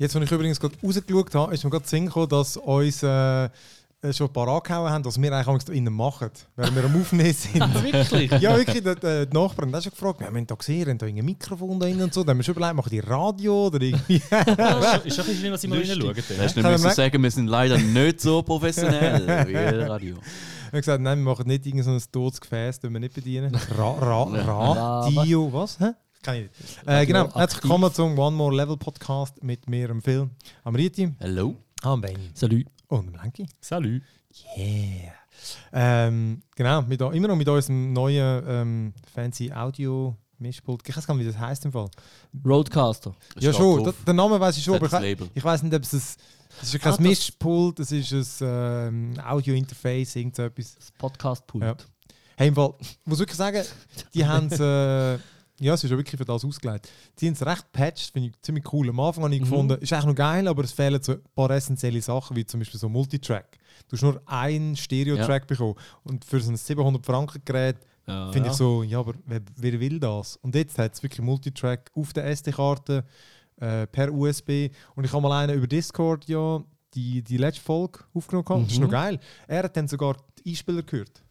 Jetzt, als ich übrigens gerade rausgeschaut habe, ist mir gerade Sinn gekommen, dass uns äh, schon ein paar angehauen haben, was wir eigentlich innen machen, während wir am Aufnehmen sind. Wirklich? ja, wirklich. Die, die, Nachbarn haben schon gefragt, ja, wir haben da gesehen, haben da ein Mikrofon da drin und so. Dann haben wir schon überlegt, machen die Radio oder irgendwie. ist schon ein bisschen ich mal reinschauen. Du hast nicht müssen sagen, wir sind leider nicht so professionell wie Radio. Wir haben gesagt, nein, wir machen nicht irgendein so totes Gefäß, das wir nicht bedienen. Ra, ra, Radio, was? Hä? Kann ich nicht. Äh, genau, herzlich willkommen zum One More Level Podcast mit mir, am Phil, am Riti, Hallo. am Benny Salut. und am Lenki. Salut. Yeah. Ähm, genau, mit, immer noch mit unserem neuen ähm, fancy Audio Mischpult. Ich weiß gar nicht, wie das heißt im Fall. Roadcaster. ja, schon. Da, den Namen weiß ich schon, aber Das ich, Label. ich weiß nicht, ob es ein, das ist ja kein Ah, das- Mischpult, das ist ein ähm, Audio-Interface, irgend so etwas. Das Podcast-Pult. Ja. Hey, im Fall, ich muss wirklich sagen, die haben es, äh, ja, es ist ja wirklich für das ausgelegt. Die haben es recht patched, finde ich ziemlich cool. Am Anfang habe ich Mhm. gefunden, ist eigentlich noch geil, aber es fehlen so ein paar essentielle Sachen, wie zum Beispiel so Multitrack. Du hast nur einen Stereo-Track bekommen. Und für so ein 700 Franken Gerät Ja, finde ja. ich so, ja, aber wer, wer will das? Und jetzt hat es wirklich Multitrack auf der SD-Karte äh, per USB. Und ich habe mal einen über Discord ja die, die letzte Folge aufgenommen. gehabt. Das ist Mhm. noch geil. Er hat dann sogar die Einspieler gehört.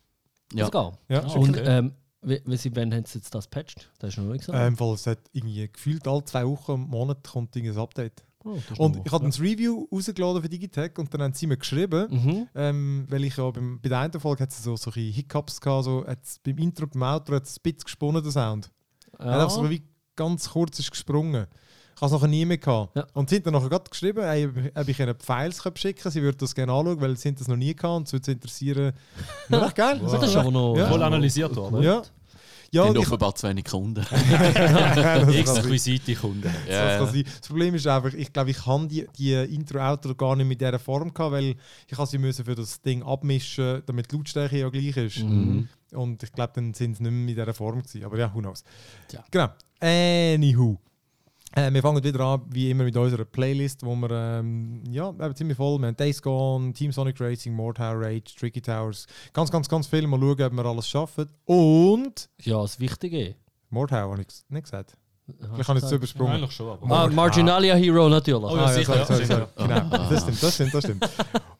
Ja. Sogar. Ja, Ah, ist Und okay. ähm, wie, wann haben sie jetzt das patched? Das ist noch nicht gesagt. Weil es hat irgendwie gefühlt alle zwei Wochen im Monat kommt irgendein Update. Oh, Und ich habe das Review rausgeladen für Digitech und dann haben sie mir geschrieben, Mhm. ähm, weil ich ja beim, bei der einen Folge hat es so solche Hiccups gehabt, so hat's beim Intro, beim Outro hat es ein bisschen gesponnen, der Sound. Er hat einfach so wie ganz kurz ist gesprungen. Ich habe es nachher nie mehr gehabt. Ja. Und sie haben dann nachher gerade geschrieben, ey, ob- ich ihnen die Files schicken könnte. Sie würden das gerne anschauen, weil sie haben das noch nie gehabt und es würde sie interessieren. Ja, echt geil. Das ist aber noch Ja. Voll analysiert worden. Ja. Ja, ich, offenbar zu wenig Kunden. das kann. Exquisite Kunden. Das, kann sein. das Problem ist einfach, ich glaube, ich habe die, die Intro-Outro gar nicht mit dieser Form gehabt, weil ich sie müssen für das Ding abmischen, damit die Lautstärke ja gleich ist. Mhm. Und ich glaube, dann sind sie nicht mehr in dieser Form gewesen. Aber ja, who knows. Ja. Genau. Anywho. Äh, wir fangen wieder an, wie immer, mit unserer Playlist, wo wir ähm, ja, eben ziemlich voll Wir haben Days Gone, Team Sonic Racing, Mordhau Rage, Tricky Towers. Ganz, ganz, ganz viel. Mal schauen, ob wir alles schaffen. Und Ja, das Wichtige. Mordhau, habe ich nicht gesagt. Vielleicht habe ich es übersprungen. Eigentlich schon, aber. Ah, Marginalia Hero natürlich. Oh, ja, sicher, sorry, sorry, sicher. sorry. Genau, das stimmt, das stimmt, das stimmt.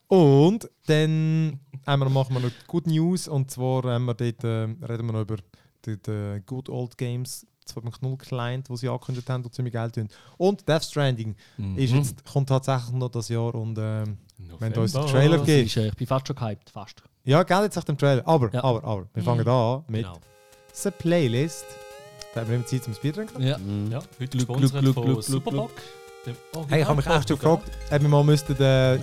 Und dann wir, machen wir noch Good News und zwar haben wir dort, äh, reden wir noch über die, die Good Old Games 2.0 Client, die sie angekündigt haben und ziemlich geil tun. Und Death Stranding Mhm. ist jetzt, kommt tatsächlich noch das Jahr und ähm, wenn du uns den. Trailer Das gibst. ich bin fast schon gehypt, fast. Ja, geil, jetzt nach dem Trailer. Aber, Ja. aber, aber, wir fangen an mit Genau. der Playlist. Da haben wir immer Zeit zum trinken. Ja. Mhm. Ja, heute gluck, von gluck, gluck, Superbock. dem Hey, ich habe mich echt schon gefragt, ob wir mal müssten, äh,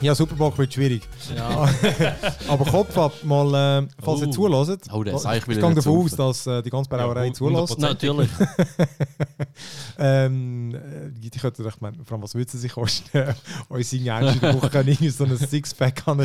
ja, Superbock wird schwierig. ja. Aber Kopf ab, mal, äh, falls ihr zulässt. Oh, der ich will ich gehe davon aus, dass äh, die ganze Brauerei Ja, zulässt. 100%. Natürlich. ähm, äh, die könnten doch meinen, vor allem, was würden sie sich kosten? Uns irgendwie einmal in der Woche irgendwie so ein Sixpack an.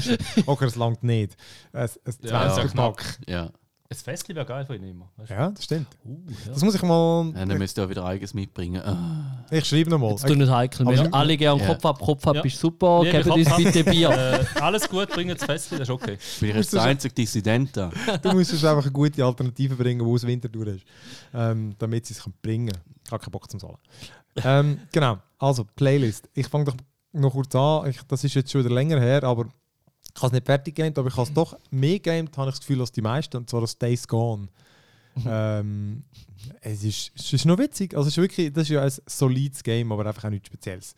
Okay, das langt nicht. Ein, ein Ja, 20 ja, knapp. Pack. Ja. Ein Festli wäre geil für ihn immer. weißt du? Ja, das stimmt. Uh, ja. Das muss ich mal. Ja, Dann müsst ihr auch wieder eigenes mitbringen. Ah. Ich schreibe nochmal. Jetzt tun nicht heikel. Wir haben alle gerne Ja. Kopf ab, Kopf ab Ja. ist super. Liebe Gebt uns bitte Bier. Äh, alles gut, bringen das Festli, das ist okay. Bin ich jetzt der einzige Dissident da? Du musst einfach eine gute Alternative bringen, wo es Winter durch ist. Ähm, damit sie es können bringen können. Ich habe keinen Bock zum Zahlen. ähm, genau, also Playlist. Ich fange doch noch kurz an. Ich, das ist jetzt schon wieder länger her, aber ich habe es nicht fertig gegamed, aber ich habe es doch mehr gegamed, habe ich das Gefühl, als die meisten, und zwar das Days Gone. ähm, es, ist, es ist noch witzig. Also es ist wirklich, das ist ja ein solides Game, aber einfach auch nichts Spezielles.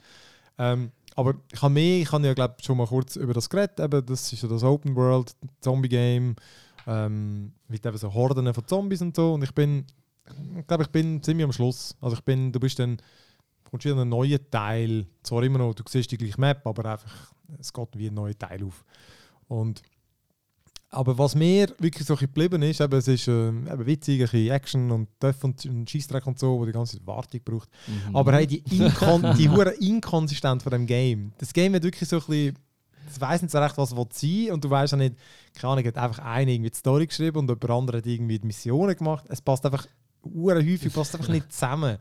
Ähm, aber ich habe mehr, ich habe ja glaube schon mal kurz über das geredet, eben, das ist ja das Open World Zombie Game ähm, mit eben so Horden von Zombies und so und ich bin, ich glaube ich bin ziemlich am Schluss. Also ich bin, du bist dann, kommst wieder einen neuen Teil, zwar immer noch, du siehst die gleiche Map, aber einfach, es geht wie ein neuer Teil auf. Und aber was mir wirklich so geblieben ist, eben, es ist ähm, eben witzig, ein bisschen Action und Töff und, und Scheissdreck und so, wo die ganze Zeit Wartung braucht. Mhm. Aber hey, die, Inkon die hure Inkonsistenz von dem Game. Das Game hat wirklich so ein bisschen. Ich weiß nicht so recht, was es sein. Und du weißt auch nicht, keine Ahnung, hat einfach einer irgendwie die Story geschrieben und jemand andere hat irgendwie die Missionen gemacht. Es passt einfach hure häufig passt einfach nicht zusammen,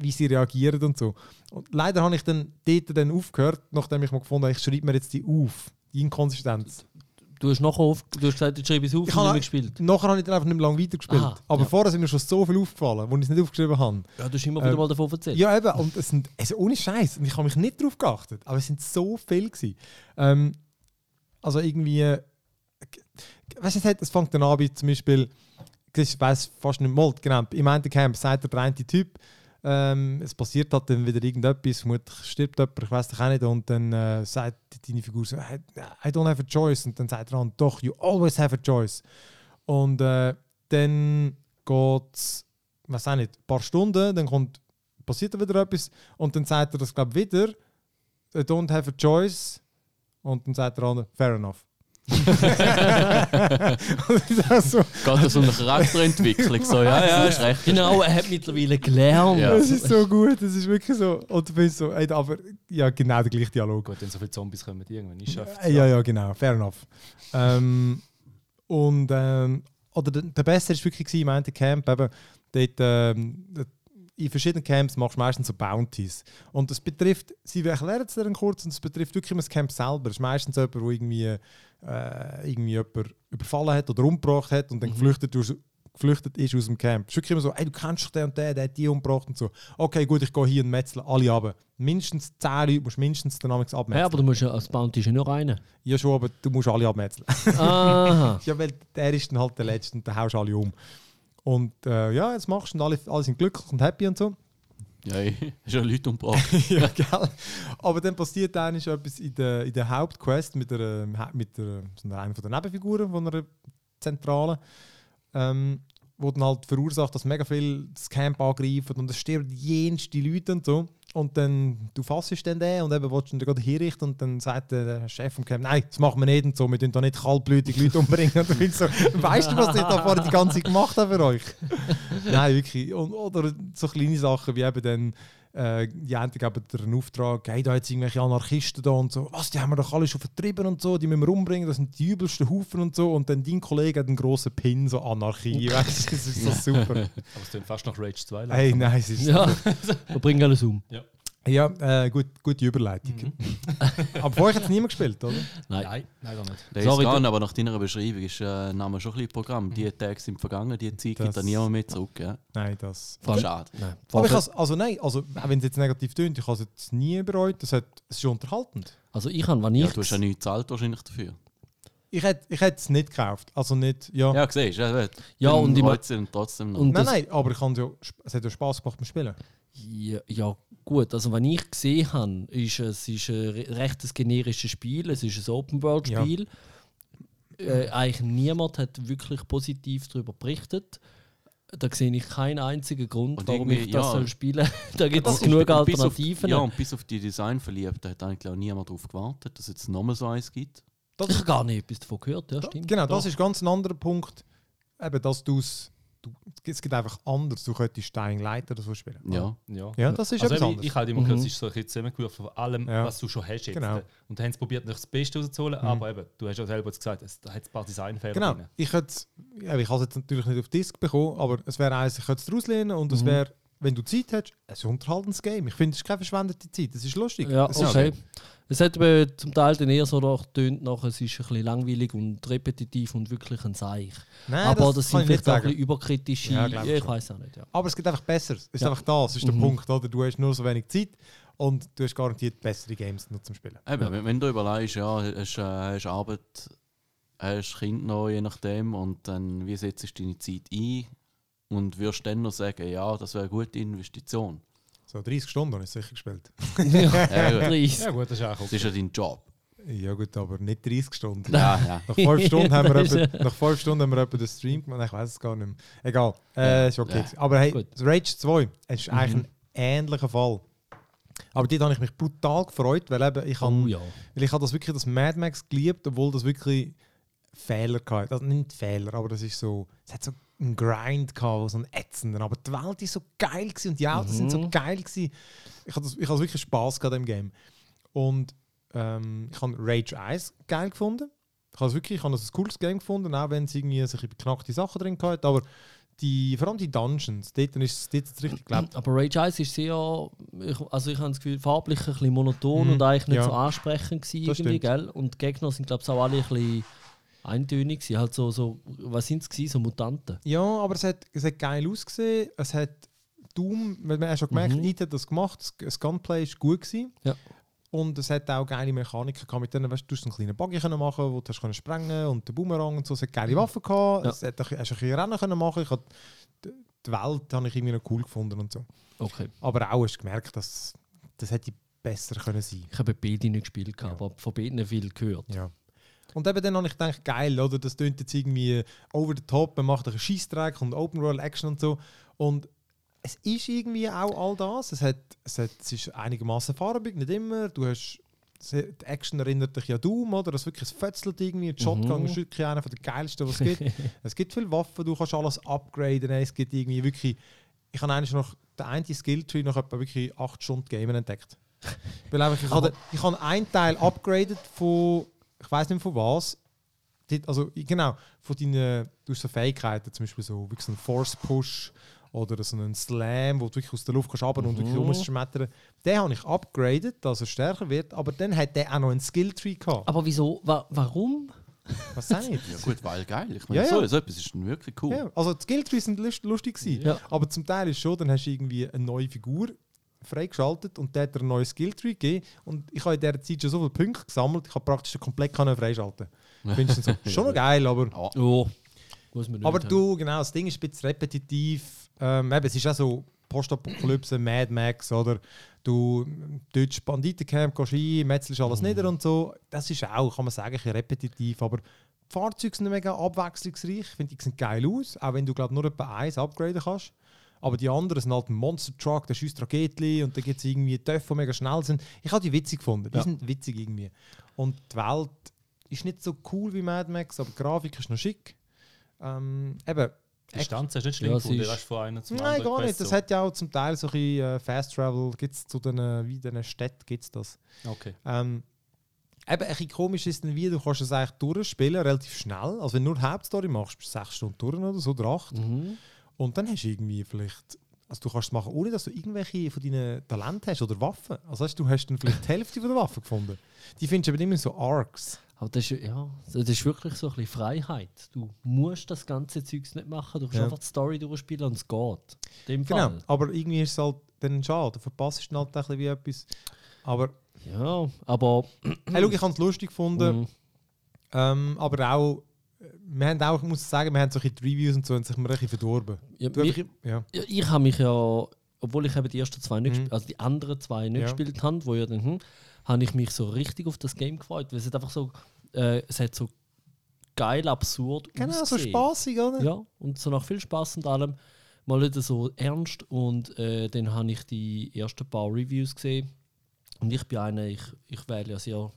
wie sie reagieren und so. Und leider habe ich dann dort dann aufgehört, nachdem ich mal gefunden habe, ich schreibe mir jetzt die auf, die Inkonsistenz. Du hast nachher auf, du hast gesagt, du schreibst es auf Ich habe- gespielt. Nachher habe ich dann einfach nicht mehr lange weitergespielt. Aha, Aber ja. vorher sind mir schon so viel aufgefallen, wo ich es nicht aufgeschrieben habe. Ja, du hast immer wieder Ähm, mal davon erzählt. Ja, eben. Und es sind, also ohne Scheiß. Und ich habe mich nicht darauf geachtet. Aber es sind so viel gewesen. Ähm, also irgendwie. Äh, weißt du, es, hat- es fängt dann an, wie zum Beispiel. Ich weiß fast nicht mal. Genau. Im einen Camp sagt der eine Typ. Ähm, es passiert halt dann wieder irgendetwas, vermutlich stirbt jemand, ich weiß doch auch nicht, und dann äh, sagt deine Figur so, I, I don't have a choice, und dann sagt er an, doch, you always have a choice. Und äh, dann geht es, weiß auch nicht, ein paar Stunden, dann kommt, passiert wieder etwas, und dann sagt er das, glaube ich, wieder, I don't have a choice, und dann sagt der andere, fair enough. So, Geht das um eine Charakterentwicklung? So, ja, ja, ist recht. Genau, er hat mittlerweile gelernt. Ja. das ist so gut, das ist wirklich so, und du bist so, ey, aber, ja, genau der gleiche Dialog. Gut, wenn so viele Zombies kommen, irgendwann ist es Äh, Ja, ja, genau, fair enough. ähm, und ähm, oder der, der Beste war wirklich gewesen, im einen Camp, eben, dort, ähm, in verschiedenen Camps machst du meistens so Bounties. Und das betrifft, sie erklären es dir dann kurz, und es betrifft wirklich immer das Camp selber. Es ist meistens jemand, der irgendwie, äh, irgendwie jemand überfallen hat oder umgebracht hat und dann geflüchtet, aus, geflüchtet ist aus dem Camp. Es ist wirklich immer so, ey, du kennst doch den und den, der hat die umgebracht und so. Okay, gut, ich gehe hier und metzle alle ab. Mindestens 10 Leute musst du mindestens dann abmetzeln. Ja, aber du musst ja als Bounty ist ja nur einer. Ja, schon, aber du musst alle abmetzeln. Aha. ja, weil der ist dann halt der Letzte und dann haust du alle um. Und äh, ja, jetzt machst du und alle, alle sind glücklich und happy und so. Ja, hast ja Leute umgebracht. ja, gell? Aber dann passiert dann ist etwas in der, in der Hauptquest mit der, mit der, so einer der Nebenfiguren von einer Zentrale, ähm, wo dann halt verursacht, dass mega viel das Camp angreifen und es stirbt jenste Leute und so. Und dann, du fassest dann den und eben willst du ihn gerade hinrichten und dann sagt der Chef vom Camp, nein, das machen wir nicht und so, wir tun da nicht kaltblütig Leute umbringen. Und du so, weißt du, was ich da vorher die ganze Zeit gemacht habe für euch? nein, wirklich. Und, oder so kleine Sachen wie eben dann, äh, die einen geben einen Auftrag, hey, da jetzt irgendwelche Anarchisten da und so, was, die haben wir doch alle schon vertrieben und so, die müssen wir umbringen, das sind die übelsten Haufen und so. Und dann dein Kollege hat einen grossen Pin, so Anarchie, weißt du, das ist so super. Aber es klingt fast nach Rage 2. hey, nein, es ist Ja, wir bringen alles um. Ja, äh, gut, gute Überleitung. Aber vorher hat es niemand gespielt, oder? Nein. Nein, leider nicht. Days Sorry, Gone, aber nach deiner Beschreibung ist äh, Name schon ein bisschen Programm. Die Tage sind vergangen, die Zeit Das- gibt dann niemand mehr zurück. Ja? Nein, das. Vor allem- Schade. Nein. Aber ich has, also nein, also auch wenn es jetzt negativ tönt, ich habe es jetzt nie bereut. Das hat, es ist schon unterhaltend. Also ich habe, wenn Ja, ich... du hast ja nichts gezahlt wahrscheinlich dafür. Ich hätte ich hätte es nicht gekauft. Also nicht, ja. Ja, siehst du. Ja, Ja, dann und ich trotzdem noch. Und nein, nein, aber ich ja, es hat ja Spaß gemacht beim Spielen. Ja, ja, gut. Also, wenn ich gesehen habe, ist es ist ein re- recht generisches Spiel. Es ist ein Open-World-Spiel. Äh, eigentlich niemand hat wirklich positiv darüber berichtet. Da sehe ich keinen einzigen Grund, Und warum ich das ja. soll spielen Da gibt es genug bis auf- Alternativen. ja, und bis auf die Designverliebten hat eigentlich auch niemand darauf gewartet, dass es jetzt nochmal so eins gibt. ich habe gar nicht etwas davon gehört. Ja, Da- stimmt. genau, das Doch. ist ganz ein anderer Punkt. Eben, dass du's, du es geht einfach anders. Du könntest Dying Light oder so spielen. Ja. Ja. Ja, das ist also etwas ich, anderes. ich habe immer Mhm. gehört, es ist so ein bisschen zusammengeworfen von allem, Ja. was du schon hast jetzt. Genau. Und dann haben sie probiert, noch das Beste rauszuholen, Mhm. aber eben, du hast ja selber gesagt, es, da hat ein paar Designfehler Genau. drin. Ich hätte ja, ich habe es jetzt natürlich nicht auf Disk bekommen, aber es wäre eins, ich könnte es rauslehnen und es Mhm. wäre, wenn du Zeit hast, ein unterhaltendes Game. Ich finde, es ist keine verschwendete Zeit. Es ist lustig. Ja, es ist, okay. Es hat aber zum Teil dann eher so nach, tönt nach, es ist ein bisschen langweilig und repetitiv und wirklich ein Seich. Nein, aber das, kann sind vielleicht auch ein bisschen überkritische. Ja, Ja, ich ich weiß auch nicht. Ja. Aber es geht einfach besser. Es ist Ja. einfach das, ist der Mhm. Punkt. Oder? Du hast nur so wenig Zeit und du hast garantiert bessere Games noch zum Spielen. Eben, wenn, wenn du überlegst, ja, hast, äh, hast Arbeit, hast Kind noch, je nachdem, und dann wie setzt du deine Zeit ein und wirst dann noch sagen, ja, das wäre eine gute Investition. So 30 Stunden habe ich sicher gespielt. Ja, gut. 30. Ja gut, das ist auch Das okay. ist ja dein Job. Ja gut, aber nicht 30 Stunden. Ja, ja. Nach fünf Stunden haben wir Das etwa, nach fünf Stunden haben wir etwa den Stream gemacht. Ich weiß es gar nicht mehr. Egal. Äh, ist okay. Ja. Aber hey, Gut. das Rage 2 es ist eigentlich Mhm. ein ähnlicher Fall. Aber dort habe ich mich brutal gefreut, weil eben ich, Oh habe, ja. weil ich habe das wirklich das Mad Max geliebt, obwohl das wirklich Fehler hatte. Also nicht Fehler, aber das ist so, es hat so einen Grind gehabt, so einen ätzenden. Aber die Welt ist so geil gewesen und die Autos sind so Mhm. geil gewesen. Ich das- ich wirklich Spaß gehabt im Game. Und ähm, ich habe Rage 1 geil gefunden. Ich habe es wirklich, ich habe das ein cooles Game gefunden, auch wenn es irgendwie sich beknackte Sachen drin hatte. Aber die, vor allem die Dungeons, dort ist es richtig gelebt. Aber Rage 1 ist sehr, ich, also ich habe das Gefühl, farblich ein bisschen monoton Mhm, und eigentlich nicht ja. so ansprechend gewesen irgendwie, stimmt. gell? Und die Gegner sind glaube ich auch alle ein bisschen eintönig. gewesen. Halt so, so, was sind es? So Mutanten. Ja, aber es hat, es hat geil ausgesehen. Es hat Doom, man hat schon gemerkt, Mhm. IT hat das gemacht. Das- Gunplay war gut. Gewesen. Ja. Und es hat auch geile Mechaniken gehabt. Mit denen weißt, du, hast einen kleinen Buggy können machen, wo du hast können sprengen und den Boomerang und so. Es hat geile Waffen gehabt. Ja. Es hat, hast ein bisschen Rennen können machen. Ich hab, die Welt habe ich irgendwie noch cool gefunden und so. Okay. Aber auch hast du gemerkt, dass das hätte besser können sein. Ich habe beide nicht gespielt, gehabt, Ja. aber von beiden viel gehört. Ja. Und eben dann habe ich gedacht, geil, oder? Das tönt jetzt irgendwie over the top, man macht einen Scheißdreck und Open World Action und so. Und es ist irgendwie auch all das. Es, hat, es, hat, es ist einigermaßen farbig, nicht immer. Du hast, die Action erinnert dich ja Doom, oder? Das wirklich, es fötzelt irgendwie. Die Shotgun Mhm. ist wirklich einer der geilsten, was es gibt. es gibt viele Waffen, du kannst alles upgraden. Es gibt irgendwie wirklich... Ich habe eigentlich noch den einen Skilltree nach etwa wirklich 8 Stunden Gamen entdeckt. Weil einfach, ich, habe, ich habe einen Teil upgraded von, ich weiß nicht von was. Also genau, von deinen du hast so Fähigkeiten, zum Beispiel so wirklich so einen Force Push oder so einen Slam, wo du wirklich aus der Luft kannst runter und wirklich Mhm. umschmettern. Den habe ich upgraded, dass er stärker wird, aber dann hat der auch noch einen Skilltree gehabt. Aber wieso? Wa warum? Was sag ich? Ja gut, weil geil. Ich meine, Ja, so, ja. so etwas ist wirklich cool. Ja, also die Skilltrees sind lust- lustig gewesen. Ja. Aber zum Teil ist schon, dann hast du irgendwie eine neue Figur freigeschaltet und der hat dir einen neuen Skilltree gegeben. Und ich habe in dieser Zeit schon so viele Punkte gesammelt, ich habe praktisch den komplett können freischalten Findest du so? Schon noch geil, aber... Ja. Oh, muss man nicht Aber haben. du, genau, das Ding ist ein bisschen repetitiv. Ähm, eben, es ist auch so Postapokalypse, Mad Max, oder? Du deutsch Banditencamp gehst rein, metzelst alles Mhm. nieder und so. Das ist auch, kann man sagen, ein bisschen repetitiv. Aber die Fahrzeuge sind mega abwechslungsreich. Ich finde, die sehen geil aus, auch wenn du, glaube nur etwa eins upgraden kannst. Aber die anderen sind halt ein Monster Truck, der schießt Raketli und dann gibt es irgendwie Töpfe, die mega schnell sind. Ich habe die witzig gefunden. Die Ja. sind witzig irgendwie. Und die Welt ist nicht so cool wie Mad Max, aber die Grafik ist noch schick. Ähm, eben, Die Distanz ist nicht schlimm Ja, gefunden, ist- du, von einer zum Nein, gar nicht. Das so. hat ja auch zum Teil so ein bisschen äh, Fast Travel, gibt es zu den, äh, wie den Städten gibt's das. Okay. Ähm, eben, ein bisschen komisch ist dann wie, du kannst es eigentlich durchspielen, relativ schnell. Also wenn du nur Hauptstory machst, bist du sechs Stunden durch oder so, oder acht. Mhm. Und dann hast du irgendwie vielleicht, also du kannst es machen, ohne dass du irgendwelche von deinen Talenten hast oder Waffen. Also weißt, du hast dann vielleicht die Hälfte von der Waffen gefunden. Die findest du aber immer so Arcs. Aber das ist, ja, das ist wirklich so ein bisschen Freiheit. Du musst das ganze Zeugs nicht machen, du kannst Ja. einfach die Story durchspielen und es geht. Dem Genau, Fall. aber irgendwie ist es halt dann schade. Du verpasst halt ein bisschen wie etwas. Aber Ja, aber. hey, schau, ich habe es lustig gefunden. Mhm. Ähm, aber auch, wir haben auch, ich muss sagen, wir haben so die Reviews und so, und sich mir ein bisschen verdorben. Ja, mir, einfach, ja. ja, ich habe mich ja, obwohl ich eben die ersten zwei nicht, Mhm. gespielt- also die anderen zwei nicht Ja. gespielt habe, wo ja dann, hm, habe ich mich so richtig auf das Game gefreut, weil es hat einfach so, äh, es hat so geil absurd Genau, so ausgesehen. spaßig, oder? Ja, und so nach viel Spaß und allem mal nicht so ernst. Und äh, dann habe ich die ersten paar Reviews gesehen. Und ich bin einer, ich, ich wähle ja sehr.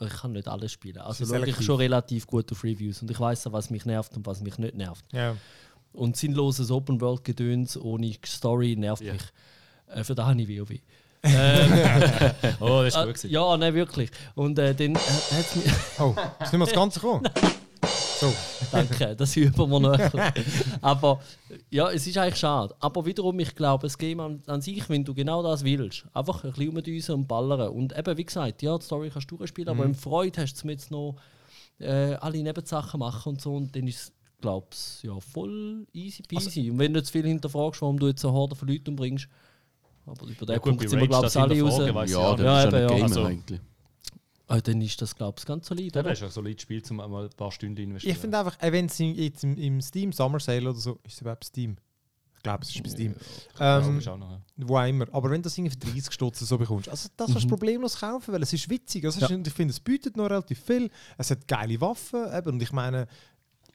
Ich kann nicht alles spielen. Also schaue ich schon relativ gut auf Reviews. Und ich weiß auch, was mich nervt und was mich nicht nervt. Ja. Und sinnloses Open-World-Gedöns ohne Story nervt Ja. mich. Äh, für das habe ich WoW. äh, Oh, das ist äh, gut. gewesen. ja, nein, wirklich. Und äh, dann äh, hat es mich. Oh, ist nicht mehr das Ganze gekommen? So. Danke, das üben wir noch. Aber ja, es ist eigentlich schade. Aber wiederum, ich glaube, das Game an, an sich, wenn du genau das willst, einfach ein bisschen umdüsen und ballern. Und eben, wie gesagt, ja, die Story kannst du durchspielen, aber wenn du Freude hast, zum jetzt noch äh, alle Nebensachen machen und so, und dann ist es, glaube ich, ja, voll easy peasy. und wenn du zu viel hinterfragst, warum du jetzt eine Horde von Leuten umbringst, aber über den Ja, gut, Punkt bei sind wir, glaube ich, alle raus. Ja, Ja, ist eben, ein ja. Gamer Also- eigentlich. Ah, dann ist das, glaube ich, ganz solid. Das Oder? ist ein solides Spiel, um mal ein paar Stunden investieren. Ich finde einfach, wenn es im- jetzt im, im Steam Summer Sale oder so, ist es überhaupt Steam? Ich glaube, es ist bei Steam. das Ähm, auch noch, ja. wo auch immer. Aber wenn du das irgendwie für 30 Stutz so bekommst, also das kannst du Mhm. problemlos kaufen, weil es ist witzig. Also Ja. ich finde, es bietet noch relativ viel. Es hat geile Waffen. Eben, und ich meine,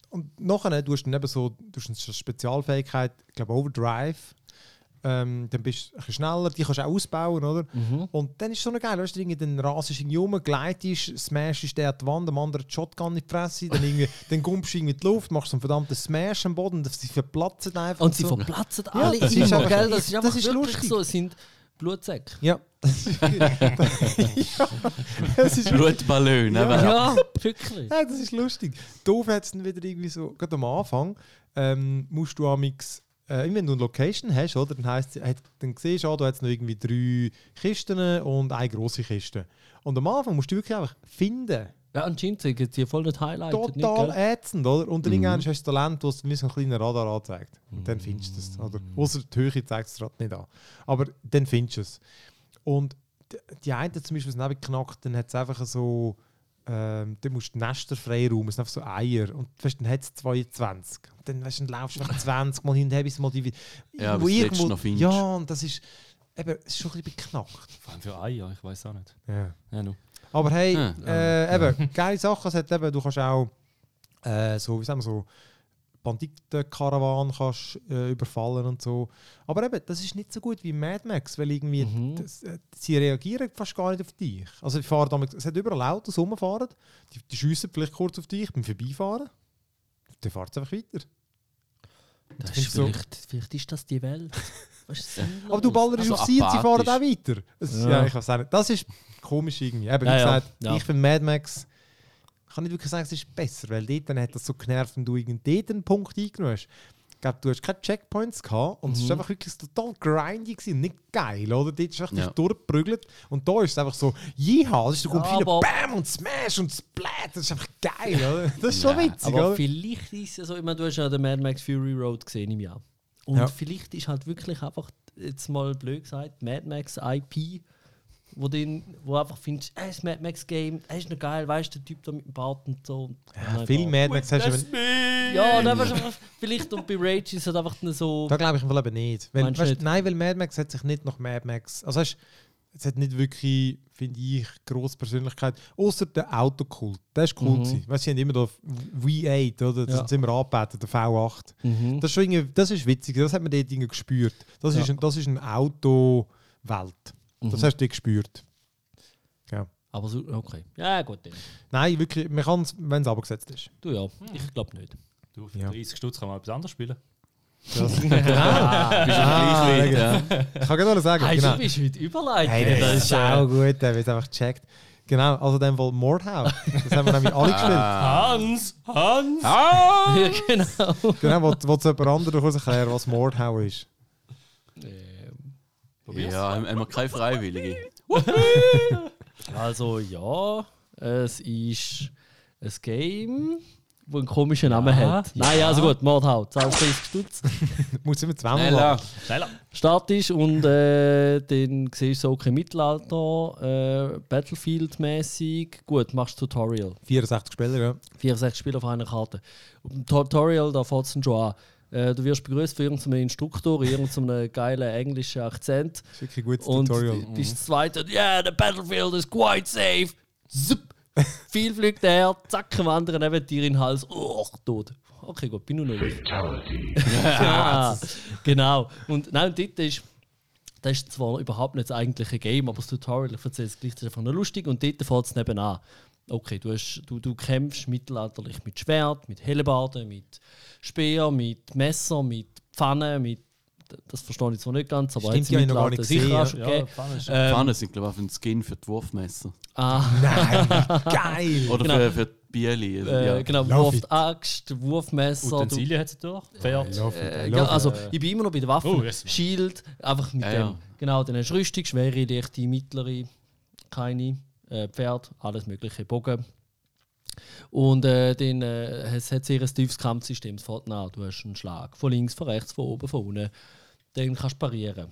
und nachher, du hast dann eben so, du hast eine Spezialfähigkeit, ich glaube Overdrive. Ähm, dann bist du ein bisschen schneller, die kannst du auch ausbauen, oder? Mhm. Und dann ist es noch geil, weißt du, irgendwie, dann rasest du irgendwie um, gleitest, smashst der an die Wand, dem anderen die Shotgun in die Fresse, dann, irgendwie, dann gumpst du irgendwie in die Luft, machst so einen verdammten Smash am Boden, und sie verplatzen einfach. Und sie so. verplatzen Ja, alle das ist einfach- gell? Das das ist einfach ist wirklich lustig. so. Es sind Blutsäcke. Ja, das ist, ja, das ist Blutballon, Ja. eben. Ja, wirklich. Ja, das ist lustig. Doof hat es dann wieder irgendwie so, gerade am Anfang, ähm, musst du amix, äh, wenn du eine Location hast, oder, dann heisst hat, dann siehst du, ah, da hat noch irgendwie drei Kisten und eine große Kiste. Und am Anfang musst du wirklich einfach finden, Ja, anscheinend sind die voll nicht highlighted. total nicht, ätzend, oder? Und Mhm. irgendwann hast du das Talent, das dir so einen kleinen Radar anzeigt. Und dann findest du es. Oder? Außer die Höhe zeigt es gerade nicht an. Aber dann findest du es. Und d- die eine zum Beispiel, die es knackt, dann hat es einfach so, ähm, dann musst du die Nester freiräumen, es sind einfach so Eier. Und weißt, dann hat es 22. Und dann, weißt, dann laufst du einfach 20 Mal hin und her, bis mal die Ja, wo letztes noch findest. Ja, und das ist, eben, es ist schon ein bisschen beknackt. Vor allem für Eier, ich weiß auch nicht. Ja. Ja. Aber hey, Ja. äh, eben, geile Sachen. Es hat eben, du kannst auch äh, so, wie sagen wir so, Banditenkarawan kannst äh, überfallen und so. Aber eben, das ist nicht so gut wie Mad Max, weil irgendwie Mhm. das, äh, sie reagieren fast gar nicht auf dich. Also die fahren damit, es hat überall Autos rumfahren, die, die schiessen vielleicht kurz auf dich beim Vorbeifahren. Dann fährt es einfach weiter. Das findest ist so- vielleicht, vielleicht ist das die Welt. Aber du ballerst Also auf sie und sie fahren auch weiter. Es, ja. Ja. ich weiß nicht. Das ist komisch irgendwie. Eben, wie Ja, gesagt, Ja. ich finde Mad Max, kann nicht wirklich sagen, es ist besser, weil dort dann hat das so genervt, wenn du irgendwie einen Punkt eingenommen hast. Ich glaube, du hast keine Checkpoints gehabt und es Mhm. war einfach wirklich total grindy gewesen, nicht geil, oder? Dort ist einfach Ja. durchgeprügelt und da ist es einfach so, jeha, das ist, da kommt Ja, Bam und Smash und Splat, das ist einfach geil, oder? Das ist schon Ja, witzig, Aber oder? vielleicht ist es ja so, ich meine, du hast ja den Mad Max Fury Road gesehen im Jahr. Und Ja. vielleicht ist halt wirklich einfach, jetzt mal blöd gesagt, Mad Max IP, wo, den, wo einfach findest, äh, das Mad Max Game, das ist noch geil, weißt du, der Typ da mit dem Bart und so. Und Ja, viel Mad Max hast du, Ja, dann weißt du einfach, vielleicht und bei Rage ist es einfach nur so. Da glaube ich im Fall eben nicht. Weil, weißt, nicht? Nein, weil Mad Max hat sich nicht nach Mad Max. Also weißt, es hat nicht wirklich, finde ich, grosse Persönlichkeit. Außer der Autokult. Der ist cool. Mhm. gewesen. Weißt, sie haben immer da V8, oder? Das Ja. sind sie immer angebeten, der V8. Mhm. Das ist, das ist witzig, das hat man dort irgendwie gespürt. Das, ist, Ja. ein, das ist eine Autowelt. Das Mhm. hast du gespürt. Aber so, okay. Ja, gut, dann. Nein, wirklich, man kann es, wenn es abgesetzt ist. Du ja, ich glaube nicht. Du, für Ja. 30 Stutz kann man etwas anderes spielen. Das, Bist du Ah, gleich weit, ja. ja. ich kann gerade sagen, Hey, genau. du bist heute überleitet. Hey, das ist auch gut, der wird einfach gecheckt. Genau, also dem Fall Mordhouse. Das haben wir nämlich alle gespielt. Ah. Hans! Hans! Ah! ja, genau. Genau, wo, wo jemand anderes kurz erklären, was Mordhouse ist. Probier's. Ja, wir keine Freiwillige. Also ja, es ist ein Game, das einen komischen Namen Ja, hat. Nein, also gut, Mordhaut, zahlst 30 Stutz. Muss immer zweimal Schneller. machen. Schneller! Startest und äh, dann siehst du so okay, Mittelalter, äh, Battlefield-mäßig. Gut, machst Tutorial. 64 Spieler, ja. 64 Spieler auf einer Karte. Und im Tutorial, da fängt es dann schon an. Äh, du wirst begrüßt von irgendeinem Instruktor, irgendeinem geilen englischen Akzent. Das ist wirklich ein gutes Und Tutorial. b- bis das zweite, yeah, the battlefield is quite safe. Zup. Viel fliegt her, zack, am anderen neben dir in den Hals, oh, tot. Okay, gut, bin nur noch ich. ja, genau. Und nein, und dort ist, das ist zwar überhaupt nicht das eigentliche Game, aber das Tutorial ich erzähle es gleichzeitig einfach noch lustig und dort fährt es nebenan. Okay, du, hast, du, du kämpfst mittelalterlich mit Schwert, mit Hellebarden, mit Speer, mit Messer, mit Pfanne, mit. Das verstehe ich zwar nicht ganz, aber Stimmt, noch gar Mittelalter nicht sicher schon Ja, gegeben. Pfanne ist Ähm, Pfanne sind, glaube ich, ein Skin für die Wurfmesser. ah, Nein, geil! Oder Genau. für, für die Bieli. Also, äh, ja. genau, Love Wurf it. Axt, Wurfmesser. Utensilien hat sie durch. Pferd. Äh, I ja, love it. also, ich bin immer noch bei den Waffen. Oh, yes. Shield, einfach mit Ja, dem. ja. Genau, dann hast du Rüstung, schwere, leichte, mittlere, keine, äh, Pferd, alles mögliche, Bogen. Und äh, dann äh, es hat sehr ein tiefes Kampfsystem. Es. Du hast einen Schlag von links, von rechts, von oben, von unten. Dann kannst du parieren.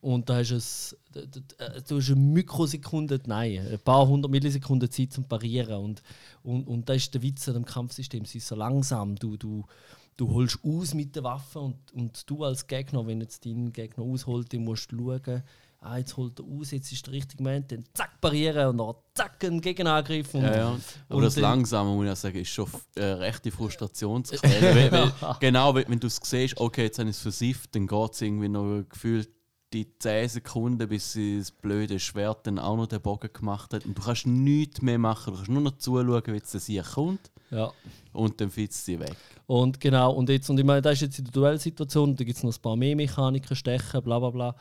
Und da hast es, äh, du hast eine Mikrosekunde, nein, ein paar hundert Millisekunden Zeit zum Parieren. Und, und, und das ist der Witz an dem Kampfsystem. Es ist so langsam. Du, du, du holst aus mit der Waffe und, und du als Gegner, wenn jetzt dein Gegner ausholt, musst du schauen, ah, jetzt holt er aus, jetzt ist der richtige Moment, dann zack parieren und dann zack einen Gegenangriff. Und, Ja, ja. Aber und das Langsame, muss ich sagen, ist schon äh, rechte Frustrationsquelle. weil, weil, genau, wenn, du es siehst, okay, jetzt habe ich es versifft, dann geht es irgendwie noch gefühlt die 10 Sekunden, bis sie das blöde Schwert dann auch noch den Bogen gemacht hat. Und du kannst nichts mehr machen, du kannst nur noch zuschauen, wie der Sieg kommt. Ja. Und dann fitzt sie weg. Und genau, und jetzt, und ich meine, das ist jetzt in der Duellsituation, da gibt es noch ein paar mehr Mechaniken, Stechen, bla bla bla.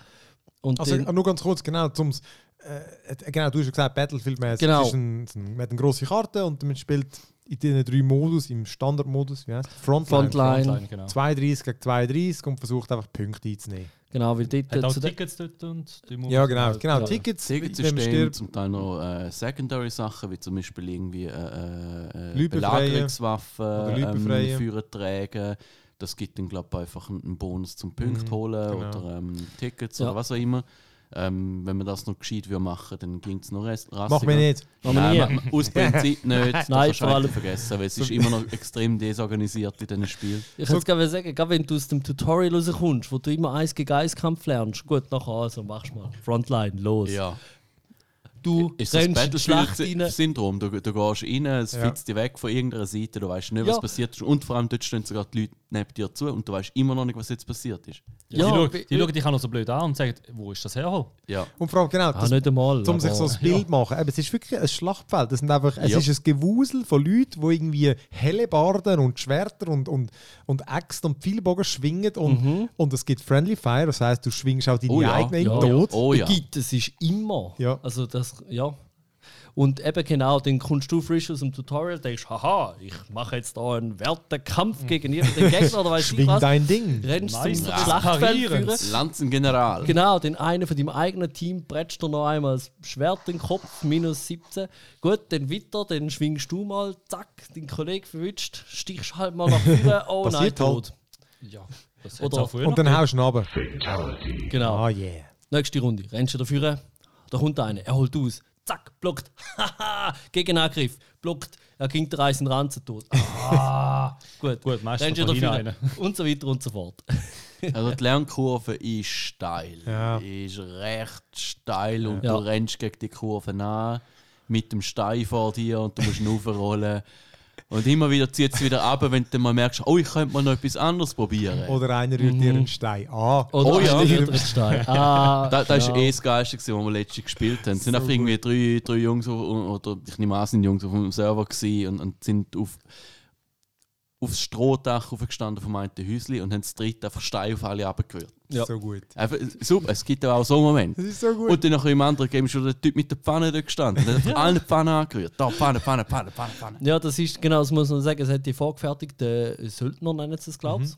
Und Also dann, nur ganz kurz, genau, zum's, äh, genau, du hast ja gesagt, Battlefield-mäßig. Genau. Es ist ein, man hat eine grosse Karte und man spielt in diesen drei Modus, im Standardmodus, wie heißt Frontline. Frontline. Frontline, genau. 32 gegen 32 und versucht einfach Punkte einzunehmen. Genau, weil dort Hat auch Tickets dort und Ja, man genau. genau. ja. Tickets, Tickets wenn man stehen stirbt. zum Teil noch äh, Secondary-Sachen, wie zum Beispiel irgendwie äh, äh. Belagerungswaffen ähm, befreien. Das gibt dann, glaube ich, einfach einen Bonus zum Punkt Mhm, holen genau. oder ähm, Tickets Ja. oder was auch immer. Ähm, wenn man das noch gescheit würde machen dann ging es noch rassiger. Nicht. Machen wir Nein, nie. ma- ma- aus Prinzip nicht. Das Nein, du vor allem- vergessen, weil es ist immer noch extrem desorganisiert in diesen Spielen. Ich kann es gerade sagen, gerade wenn du aus dem Tutorial rauskommst, wo du immer eins gegen eins Kampf lernst, gut, nachher also machst du mal. Frontline, los. Ja. Du Ist das. Battlefield-Syndrom? Du, du gehst rein, es Ja. fitzt dich weg von irgendeiner Seite, du weißt nicht, Ja. was passiert ist. Und vor allem dort stehen sogar die Leute neben dir zu und du weißt immer noch nicht, was jetzt passiert ist. Ja, Ja, die, schauen, die schauen dich auch noch so blöd an und sagen, wo ist das hergekommen? Ja. Und vor allem, genau, Ah, das, nicht einmal. um sich so ein Bild machen. Eben, es ist wirklich ein Schlachtfeld. Das sind einfach, es Ja. ist ein Gewusel von Leuten, die irgendwie Hellebarden und Schwerter und, und, und Äxte und Pfeilbogen schwingen. Und, Mhm. und es gibt Friendly Fire, das heißt, du schwingst auch deine Oh ja. eigenen Ja. Tod. Oh ja. gibt es ist immer. Ja. Also das, ja. Und eben genau, dann kommst du frisch aus dem Tutorial, denkst, haha, ich mache jetzt da einen werten Kampf gegen irgendeinen Gegner oder weiß ich was. dein Ding. Rennst Nice. zum. Schlachtfeld führen. Lanzengeneral. Genau, den einen von deinem eigenen Team bretscht dir noch einmal das Schwert in den Kopf, minus 17. Gut, dann weiter, dann schwingst du mal, zack, den Kollegen verwünscht, stichst halt mal nach vorne, oh nein, halt. tot. Ja. Das Oder- auch Und dann haust du ihn runter. Genau. Ah, yeah. Nächste Runde. Rennst du dafür? Da kommt einer. Er holt aus. Zack, blockt. Haha, Gegenangriff. Blockt. Er ging der Reis in den Ranzen tot. Ah, gut. Gut, meistens hinein. Und so weiter und so fort. Also die Lernkurve ist steil. Ja. Ist recht steil und Ja. du rennst gegen die Kurve an mit dem Stein vor dir und du musst ihn aufrollen. Und immer wieder zieht es wieder ab, wenn du dann mal merkst, oh, ich könnte mal noch etwas anderes probieren. Oder einer rührt dir einen Stein an. Oder Oh ja. ein anderer Stein. Ah, Da, das ja. war eh das Geilste, was wir letztens gespielt haben. Es sind So einfach irgendwie drei, drei Jungs, auf, oder ich nehme an, es sind Jungs auf dem Server gewesen und, und sind auf, aufs Strohdach aufgestanden vom einen Häuschen und haben das dritte einfach Stein auf alle abgerührt. Ja. So gut. Einfach, super, es gibt auch so Momente. Das ist so gut. Und dann nachher im anderen Game ist schon der Typ mit der Pfanne dort gestanden. Der hat einfach alle Pfanne angerührt. Da, Pfanne, Pfanne, Pfanne, Pfanne, Pfanne. Ja, das ist genau, das muss man sagen. Es hat die vorgefertigten Söldner, nennen sie es, glaube ich.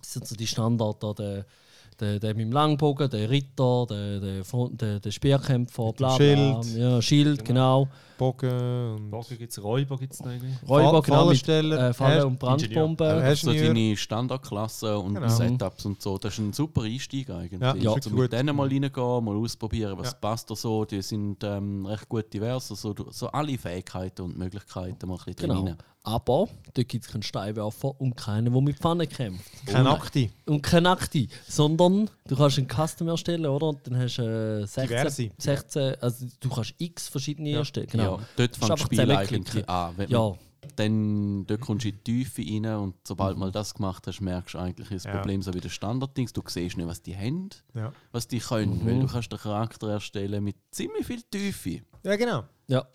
Das sind so die Standard, da, der, der, der mit dem Langbogen, der Ritter, der, der, der, der Speerkämpfer, bla, bla. Schild. Ja, Schild, genau. Bogen und Bogen gibt es, Räuber gibt es noch irgendwie. Räuber, genau, mit äh, Falle und Brandbomben. Das sind so deine Standardklassen und Genau. Setups und so. Das ist ein super Einstieg eigentlich. Ja, Ja. Also mit denen mal reingehen, mal ausprobieren, was Ja. passt da so. Die sind ähm, recht gut divers. Also du- so alle Fähigkeiten und Möglichkeiten mal ein bisschen drin. Genau. rein. Aber dort gibt es keinen Steinwerfer und keinen, der mit Pfanne kämpft. Kein. Akti. Und kein Akti, sondern du kannst einen Custom erstellen, oder? Und dann hast du äh, 16, Diverse. 16, also du kannst x verschiedene erstellen. Genau. Ja, dort ist fängt das Spiel eigentlich an. Wenn Ja, dann dort kommst du in die Tiefe rein und sobald du mal das gemacht hast, merkst du eigentlich das Ja. Problem so wie der Standarddings. Du siehst nicht, was die haben, Ja. was die können, weil du kannst den Charakter erstellen mit ziemlich viel Tiefe. ja, genau. ja.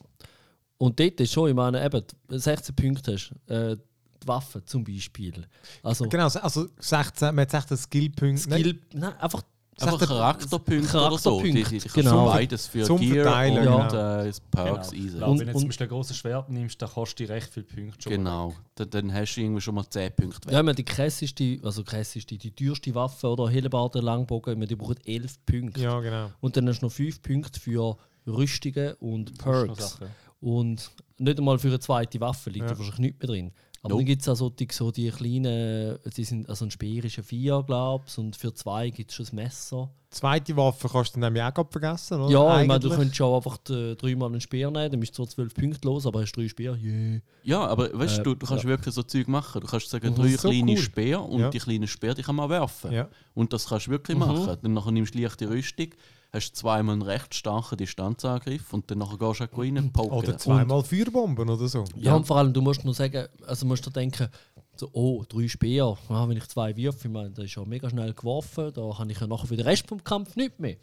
Und dort ist schon, ich meine, eben, 16 Punkte hast, äh, die Waffe zum Beispiel. Also, Genau, also 16, man hat 16 Skillpunkte. Skill, nein, einfach Einfach er- Charakterpunkte oder so. Die, die, genau. beides für Zum Gear Verteilen, und genau. äh, Perks Genau. easy. Und- wenn du Beispiel ein grosses Schwert nimmst, dann kostet die recht viele Punkte schon. Genau. Dann, dann hast du irgendwie schon mal 10 Punkte weg. Ja, wir die krasseste, also krasseste, die teuerste Waffe oder Hellebarde Langbogen, wir die brauchen 11 Punkte. Ja, genau. Und dann hast du noch 5 Punkte für Rüstungen und Perks. Und nicht einmal für eine zweite Waffe liegt Ja. da wahrscheinlich nichts mehr drin. Aber Nope. dann gibt es auch so die, so die kleinen, die sind, also ein Speer ist ein Vier, glaube ich, und für zwei gibt es schon ein Messer. Zweite Waffe kannst du dann nämlich auch vergessen, oder? ja, ich meine, du Eigentlich. könntest schon einfach äh, dreimal einen Speer nehmen, dann bist du zwar 12 Punkte los, aber hast drei Speer. Yeah. Ja, aber weißt Äh, du, du kannst ja. wirklich so Zeug machen. Du kannst sagen, drei So kleine cool. Speer und Ja. die kleinen Speer, die kann man werfen. Ja. Und das kannst du wirklich Mhm. machen. Dann nachher nimmst du leichte Rüstung, hast zweimal einen recht starken Distanzangriff und dann nachher gehst du auch rein poken. Oder zweimal Feuerbomben oder so. Ja, und vor allem, du musst nur sagen, also musst du denken, so, oh, drei Speer, ah, wenn ich zwei wirf, ich meine, das ist ja mega schnell geworfen, da habe ich ja nachher für den Rest vom Kampf nicht mehr.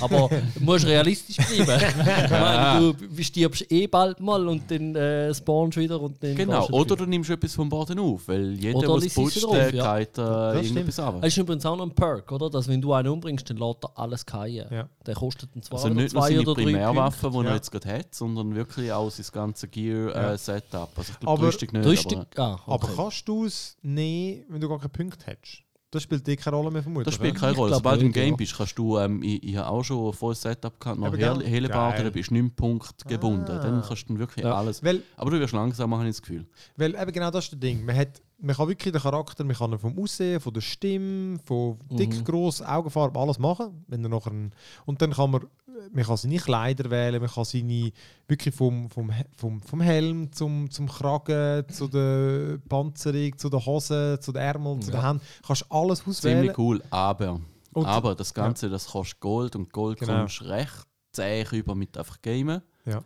Aber du musst realistisch bleiben. ich meine, du stirbst eh bald mal und dann äh, spawnst du wieder und dann Genau, oder du nimmst etwas vom Boden auf, weil jeder, der es putzt, der ja. geht äh, irgendetwas ab. Das ist übrigens auch noch ein Perk, oder? Dass wenn du einen umbringst, dann lässt er alles fallen. Ja. Der kostet dann zwei Also oder nicht nur zwei seine oder drei Primärwaffe, die Ja. er jetzt gerade hat, sondern wirklich auch sein ganzes. Gear-Setup. also ich glaube, Rüstung nicht, aber ah, okay. Aber kannst du es nehmen, wenn du gar keinen Punkt hättest? Das spielt dir keine Rolle mehr vermutlich. Das spielt keine Rolle. Sobald du im nicht, Game bist, kannst du, ähm, ich, ich habe auch schon ein volles Setup gehabt, noch Eben, Hele- gell? Helebart, Geil. da bist du 9 Punkte gebunden. Ah. Dann kannst du dann wirklich Ja. alles. Weil, Aber du wirst langsamer, habe ich das Gefühl. weil eben genau das ist das Ding. Man, hat, man kann wirklich den Charakter, man kann ihn vom Aussehen, von der Stimme, von dick, Mhm. gross, Augenfarbe, alles machen. Wenn er nachher ein, und dann kann man, man kann seine Kleider wählen, man kann seine, wirklich vom, vom, vom, vom Helm zum, zum Kragen, zu der Panzerung, zu der Hose, zu den Ärmeln, zu den Ja. Händen. Kannst alles auswählen. Ziemlich cool, aber, Und- aber das Ganze, das kostet Gold und Gold Genau. kommst recht zäh über mit einfach Gamen. Ja.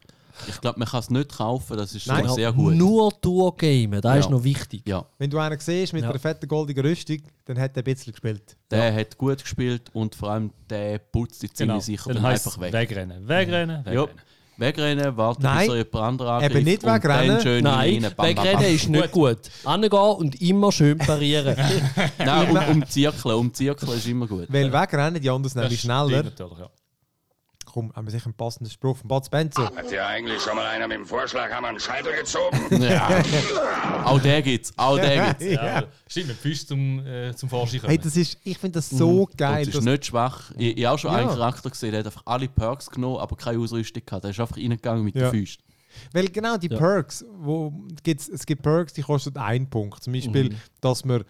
Ich glaube, man kann es nicht kaufen, das ist Nein. schon sehr gut. Nur durchgamen, das Ja. ist noch wichtig. Ja, Wenn du einen siehst mit Ja. einer fetten goldigen Rüstung, dann hat er ein bisschen gespielt. der hat gut gespielt und vor allem der putzt die ziemlich sicher Dann einfach weg. Wegrennen, wegrennen, Ja. wegrennen. Wegrennen, warten, Nein. bis er jemand anderen angreift. Eben nicht wegrennen. Schön Nein, rein, bam, bam, wegrennen bam. ist nicht gut. Angehen und immer schön parieren. Nein, um, um Zirkeln, um Zirkeln ist immer gut. Weil wegrennen, die anderen nämlich schneller. Natürlich, ja. Komm, haben wir sicher einen passenden Spruch von Bud Spencer. Hat dir eigentlich schon mal einer mit dem Vorschlaghammer einen Scheitel gezogen? Ja. auch der gibt's, auch der gibt's. Ja, Stimmt, mit Füßen zum, äh, zum Vorschein kommen. Hey, das ist, ich finde das so geil. Und es dass- ist nicht schwach. Ich, ich habe auch schon Ja. einen Charakter gesehen, der hat einfach alle Perks genommen, aber keine Ausrüstung gehabt. Der ist einfach reingegangen mit Ja. den Füßen. Weil genau die Ja. Perks, wo gibt's, es gibt Perks, die kosten einen Punkt. Zum Beispiel, Mhm. dass man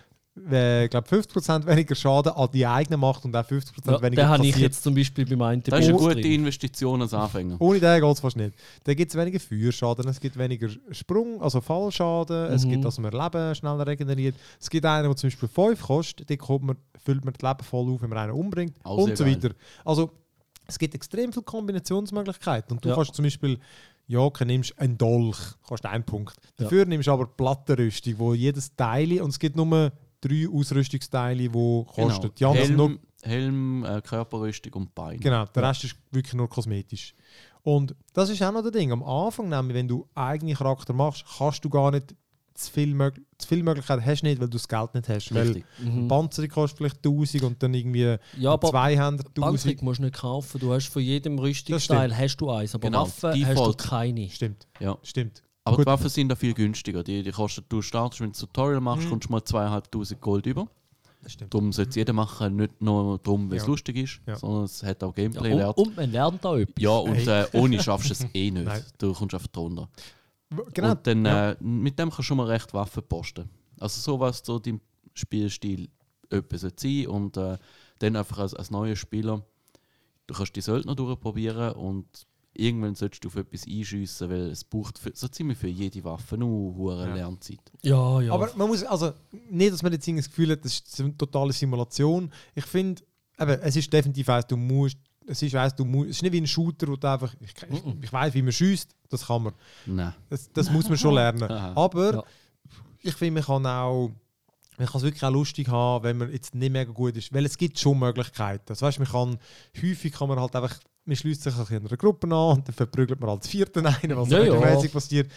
äh, glaub 50% weniger Schaden an die eigenen macht und auch 50% Ja, weniger den habe ich jetzt zum Beispiel beim einen Das ist eine gute drin. Investition als Anfänger. Ohne den geht es fast nicht. Dann gibt es weniger Feuerschaden, es gibt weniger Sprung, also Fallschaden, es Mhm. gibt, dass man Leben schneller regeneriert. Es gibt einen, der zum Beispiel 5 kostet, den kommt man, füllt man das Leben voll auf, wenn man einen umbringt Auch und so geil. weiter. Also es gibt extrem viele Kombinationsmöglichkeiten und du Ja. kannst zum Beispiel ja, okay, nimmst einen Dolch, kostet einen Punkt. Ja. Dafür nimmst du aber Plattenrüstung, wo jedes Teil, und es gibt nur drei Ausrüstungsteile, die kosten. Die anderen sind nur Genau. Helm, Helm äh, Körperrüstung und Bein. Genau, der Rest ist wirklich nur kosmetisch. Und das ist auch noch der Ding. Am Anfang, nämlich, wenn du eigene Charakter machst, kannst du gar nicht zu viel, Mög zu viel Möglichkeiten hast nicht, weil du das Geld nicht hast. Richtig. Weil Mhm. Panzerung kostet vielleicht 1000 und dann irgendwie Ja, aber Zweihänder Panzerung 1000. musst du nicht kaufen. Du hast von jedem Rüstungsteil hast du eins, aber Genau, Waffen hast du keine. Stimmt, Ja. stimmt. Aber Gut. die Waffen sind da viel günstiger. Die, die kosten, du startest, wenn du ein Tutorial machst, Mhm. kommst du mal 2500 Gold über. Das stimmt. Darum sollte es jeder machen, nicht nur darum, weil es Ja. lustig ist, Ja. sondern es hat auch Ja, Gameplay-Wert. und, und man lernt da etwas. Ja, und äh, ohne schaffst du es eh nicht. Nein. Du kommst einfach drunter. Genau. Und dann, ja. äh, mit dem kannst du schon mal recht Waffen posten. Also sowas so dein Spielstil etwas sein und äh, dann einfach als, als neuer Spieler, du kannst die Söldner durchprobieren und irgendwann solltest du auf etwas einschiessen, weil es braucht für, so ziemlich für jede Waffe nur hure Ja. Lernzeit. ja. ja. Aber man muss, also nicht, dass man jetzt das Gefühl hat, das ist eine totale Simulation. Ich finde, es ist definitiv eins, du musst, es ist eins, du musst, es ist nicht wie ein Shooter, wo du einfach, ich, ich, ich weiß, wie man schießt, das kann man. Nein. Das, das muss man schon lernen. Aber Ja. ich finde, man kann auch man kann es wirklich auch lustig haben, wenn man jetzt nicht mega gut ist. Weil es gibt schon Möglichkeiten. Das weißt, man kann, häufig kann man halt einfach, man schließt sich ein in einer Gruppe an und dann verprügelt man als Vierten einen, was Ja, ja. regelmäßig passiert.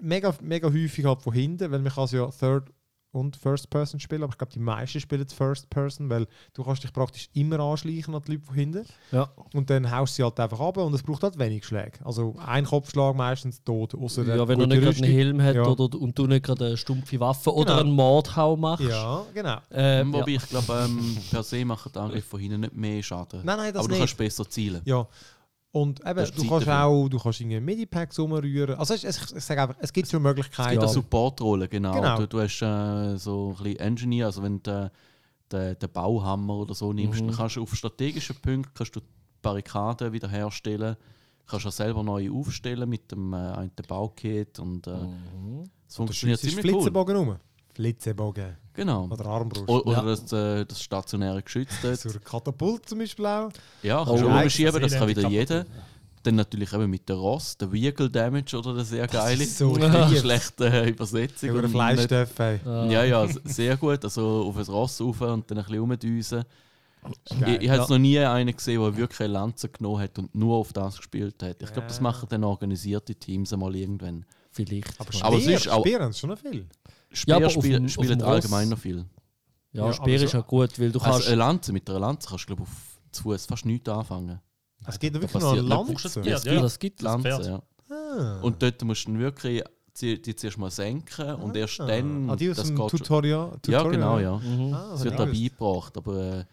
Mega, mega häufig halt von hinten, weil man kann es ja Third und First Person spielen, aber ich glaube, die meisten spielen es First Person, weil du kannst dich praktisch immer anschleichen an die Leute von hinten. ja. Und dann haust du sie halt einfach ab und es braucht halt wenig Schläge. Also ein Kopfschlag meistens tot. Der ja, wenn er gute nicht gerade einen Helm hat Ja. oder, und du nicht gerade eine stumpfe Waffe oder Genau. einen Mordhau machst. Ja, genau. Äh, Wobei ja. ich glaube, ähm, per se machen die Angriffe von hinten nicht mehr Schaden. Nein, nein, das Aber du nicht. kannst besser zielen. Ja. Und eben, du kannst dafür. auch, du kannst irgendwie Medipacks umrühren. Also es, es, ich sage einfach, es gibt so Es Möglichkeiten. gibt Ja. eine Supportrolle, genau. Genau. Du, du hast äh, so ein bisschen Engineer, also wenn du den, den Bauhammer oder so nimmst, Mhm. dann kannst du auf strategischen Punkten kannst du die Barrikaden wiederherstellen. Kannst auch selber neu aufstellen mit dem äh, Baukit und äh, Mhm. es Du funktioniert ziemlich cool. Flitzebogen rum. Flitzebogen. Genau. Oder Armbrust. O- Oder Ja. das, äh, das stationäre Geschütz dort. Zur Katapult zum Beispiel auch. Ja, Oh, kannst du ja, umschieben, das kann wieder jeder. Dann natürlich eben mit der Ross, der Vehicle Damage oder der sehr geile. ist so lieb. schlechte äh, Übersetzung. Über Fleischstoff. Äh, Ja, ja, sehr gut. Also auf ein Ross rauf und dann ein bisschen rumdüsen. Ich, geil. ich habe jetzt Ja. noch nie einen gesehen, der wirklich eine Lanze genommen hat und nur auf das gespielt hat. Ich glaube, das machen dann organisierte Teams einmal irgendwann. Vielleicht. Aber ja. Aber es Speer, ist auch- Speer haben schon viel. Speer auf spiel, dem allgemein noch viel. Ja, Ja, Speer ist so- ja gut, weil du Also kannst. eine Lanze, mit einer Lanze kannst du glaube auf zu Fuß fast nichts anfangen. Es gibt da wirklich noch eine passiert nicht. Lanze. Ja, ja. das gibt es. Lanze, ja. Ah. Und dort musst du dann wirklich die zuerst mal senken und erst dann. Ah, die aus das dem schon- Tutorial, Ja, Tutorial? genau, ja. Mhm. Ah, das Es wird hab da beigebracht, aber äh,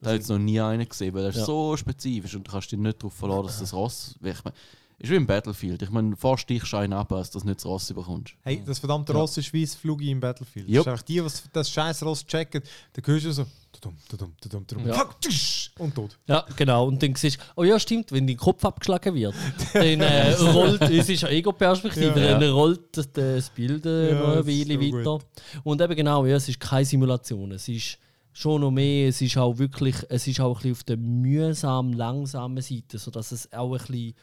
da habe ich jetzt noch nie einen gesehen, weil er ist Ja. so spezifisch und du kannst dich nicht darauf verlassen, dass das Ross. Ich mein, ist wie im Battlefield. Ich meine, fast stichst du einen ab, als dass du nicht das Ross überkommst. Hey, das verdammte Ross ist wie das Flugi im Battlefield. Jupp. Das ist einfach die, die das scheiß Ross checken, dann hörst du so, tudum, tudum, tudum, tudum, Ja. fuck, tsch, und tot. Ja, genau. Und dann siehst du, oh ja, stimmt, wenn dein Kopf abgeschlagen wird, dann äh, rollt, es ist eine Ego-Perspektive, Ja. dann rollt das, das Bild äh, Ja, noch eine Weile so weiter. Und eben genau, ja, es ist keine Simulation. Es ist schon noch mehr, es ist auch wirklich, es ist auch ein bisschen auf der mühsam langsamen Seite, sodass es auch ein bisschen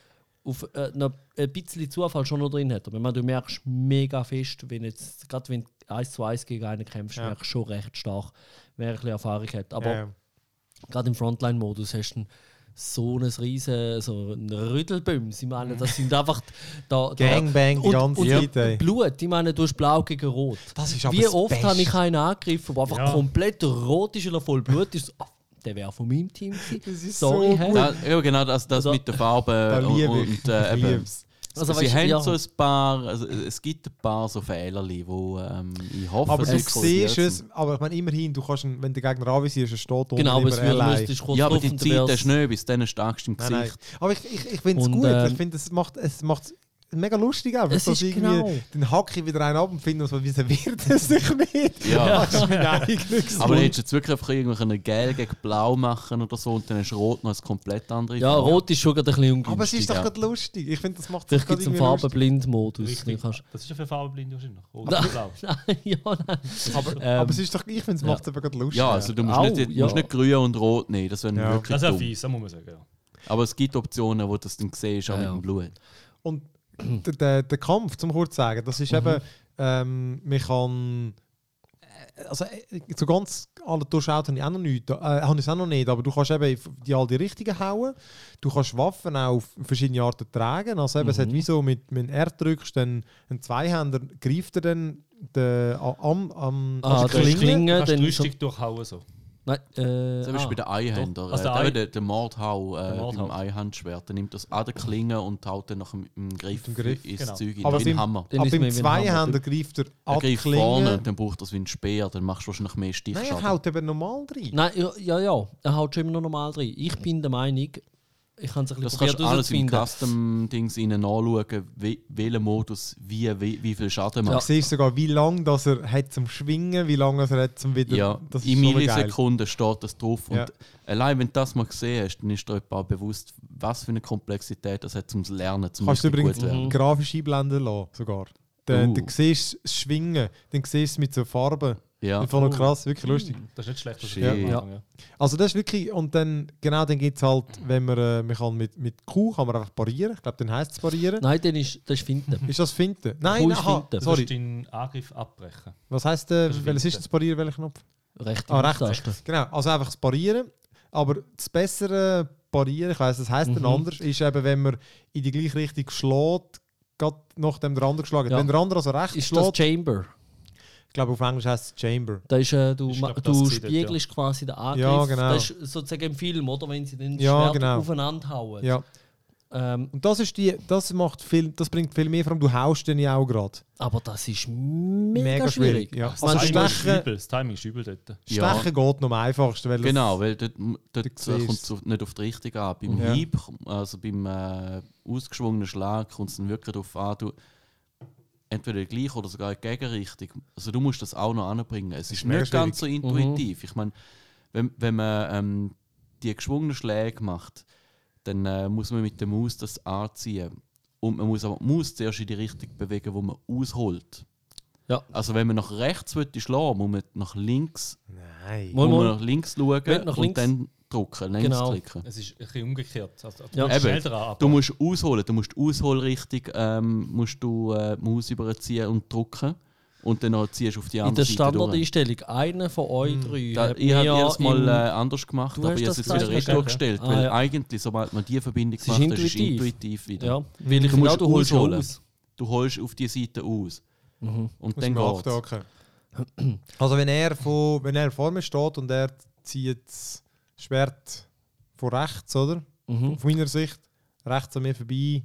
auf, äh, noch ein bisschen Zufall schon noch drin hat. Aber du merkst mega fest, wenn jetzt, gerade wenn du 1 zu 1 gegen einen kämpfst, Ja. merkst du schon recht stark, wer ein bisschen Erfahrung hat. Aber Ja, ja. gerade im Frontline-Modus hast du einen- so ein riesen so ein Rüdelbüms. Ich meine, das sind einfach da, da Gangbang die und, ganze und Zeit, ey. Blut. Ich meine, du hast blau gegen rot. Das ist aber Wie oft habe ich einen angegriffen, der einfach Ja. komplett rot ist oder voll Blut ist? Der wäre von meinem Team gewesen. Das ist Sorry, so. Da, ja, genau, das, das Also- mit der Farbe Da und, und äh, eben. Also, Sie weißt du, haben ja. so ein paar, also es gibt ein paar so Fehlerli, wo ähm, ich hoffe, Aber du siehst es, aber ich meine, immerhin, du kannst, wenn der Gegner anvisierst, er steht Genau, aber es müsstest kurz Ja, aber die Zeit ist nicht, bis dann starkst im Nein, nein. Gesicht. Aber ich, ich, ich finde es gut. ähm, ich finde, es macht es macht mega lustig einfach. Ist irgendwie, genau. Dann hacke ich wieder einen ab und finde so, wieso wird es sich nicht? Ja. Das ist mein eigenes Aber hättest du jetzt wirklich einfach irgendwie können Gel gegen Blau machen oder so und dann hast du Rot noch ein komplett andere Ja, Farbe. rot ist schon gerade ein bisschen ungünstig. Aber es ist doch ja. gerade lustig. Ich finde, das macht es Vielleicht gerade gibt es einen. Farbenblind-Modus. Das ist ja für Farbenblind wahrscheinlich. Rot und blau. Nein, ja, nein. Aber, Ähm, aber es ist doch, ich finde, es ja. macht es eben gerade lustig. Ja, also du musst, Au, nicht, ja. musst nicht grün und rot nehmen, das wäre Ja. wirklich Das ist ja fies, das muss man sagen. Ja. Aber es gibt Optionen, wo du das dann siehst, auch Ja, mit ja. dem Blut. Und der, der, der Kampf, zum kurz zu sagen, das ist Mhm. eben, ähm, man kann, äh, also äh, so ganz alle durchschaut habe ich auch noch nicht, äh, habe ich es auch noch nicht, aber du kannst eben die all die richtigen hauen, du kannst Waffen auch auf verschiedene Arten tragen, also eben, es hat Mhm. wie so, mit, wenn R drückst, dann ein Zweihänder greift er dann den, am, am, Ah, Du Klinge, kannst dann drei so- durchhauen. So. Nein, äh, Zum Beispiel ah, der Einhänder, doch. Also äh, der der, Ei- der, der Mordhau äh, Der beim Mordhau. Einhandschwert, der nimmt das an der Klinge und haut dann nach dem im Griff, dem Griff, ins genau. Zeug Aber rein, wie ein Hammer. Aber ist beim. Zweihänder greift er Er an die greift vorne Klinge. und dann braucht das wie ein Speer, dann machst du wahrscheinlich mehr Nein, Stichschaden. er haut eben normal rein. Nein, ja, ja, ja, er haut schon immer noch normal drin. Ich bin der Meinung, ich kann es ein das bisschen kannst probiert du alles im. Custom-Dings nachschauen, wie, welcher Modus wie, wie, wie viel Schaden Du macht. siehst sogar, wie lange das er hat zum Schwingen, wie lange er hat zum wieder. Ja, das ist in. Millisekunden steht das drauf. Ja. Und allein wenn du das mal gesehen hast, dann ist dir auch bewusst, was für eine Komplexität das hat zum Lernen, zum Kannst du übrigens. Mhm. grafisch einblenden lassen, sogar. Dann, Uh. dann siehst du das Schwingen, dann siehst du es mit so Farben. Ja. Ich fand krass, wirklich lustig. Das ist nicht schlecht. Das ist Ja. ja. Also das ist wirklich, und dann, genau, dann gibt es halt, wenn man, äh, man kann mit, mit Q kann man einfach parieren, ich glaube, dann heisst es parieren. Nein, dann ist, das ist Finden. Ist das Finden? Nein, ist aha, Finden. Du sorry. musst deinen Angriff abbrechen. Was heisst, äh, Das ist welches ist das Parieren, welcher Knopf? Rechte Ah, rechts. Maustaste. Genau, also einfach das Parieren. Aber das bessere Parieren, ich weiss, das heisst dann Mhm. anders, ist eben, wenn man in die gleiche Richtung schlägt, gerade nachdem der andere geschlagen hat. Ja. Wenn der andere also rechts Ist das schlägt, Chamber? Ich glaube auf Englisch heisst es Chamber. Da ist, äh, du glaub, das du spiegelst quasi den Angriff. Ja, genau. Das ist sozusagen im Film, oder? Wenn sie den Ja, Schwert genau. aufeinander hauen. Ja. Ähm, Und das ist die, das macht viel, das bringt viel mehr, vor allem du haust den ja auch gerade. aber das ist mega, schwierig. Ja. Das Also Timing ist übel. Das Timing ist übel dort. Ja. Stechen geht noch am einfachsten, weil das- Genau, weil dort, dort kommt es nicht auf die Richtung an. Beim Ja. Hieb, also beim äh, ausgeschwungenen Schlag, kommt es dann wirklich darauf an, du, entweder gleich oder sogar in die Gegenrichtung. Also du musst das auch noch anbringen. Es ist mega nicht ganz so Mhm. intuitiv. Ich meine, wenn, wenn man ähm, die geschwungenen Schläge macht, dann äh, muss man mit der Maus das anziehen. Und man muss aber die Maus zuerst in die Richtung bewegen, wo man ausholt. Ja. Also wenn man nach rechts schlagen muss man nach links, Nein. Muss man nach links schauen nach und links- dann drücken, längs Genau. klicken. Es ist ein bisschen umgekehrt. Also, du Ja. musst Eben, schnell dran Du musst ausholen, du musst Ausholrichtung ähm, musst du, äh, die Maus überziehen und drücken und dann noch ziehst du auf die In andere der Seite durch. Standardeinstellung, einer von euch drei. Da, ich habe erst mal äh, anders gemacht, aber ich habe es jetzt wieder gemacht, gestellt, Ah, weil ja. eigentlich, sobald man die Verbindung Es ist gemacht hat, ist es intuitiv. wieder. Ja, weil ich Du musst auch, du holst ausholen. aus. Du holst auf die Seite aus Mhm. und Muss dann geht's. Also wenn er, von, wenn er vor mir steht und er zieht das Schwert von rechts, oder? Mhm. Von meiner Sicht, rechts an mir vorbei,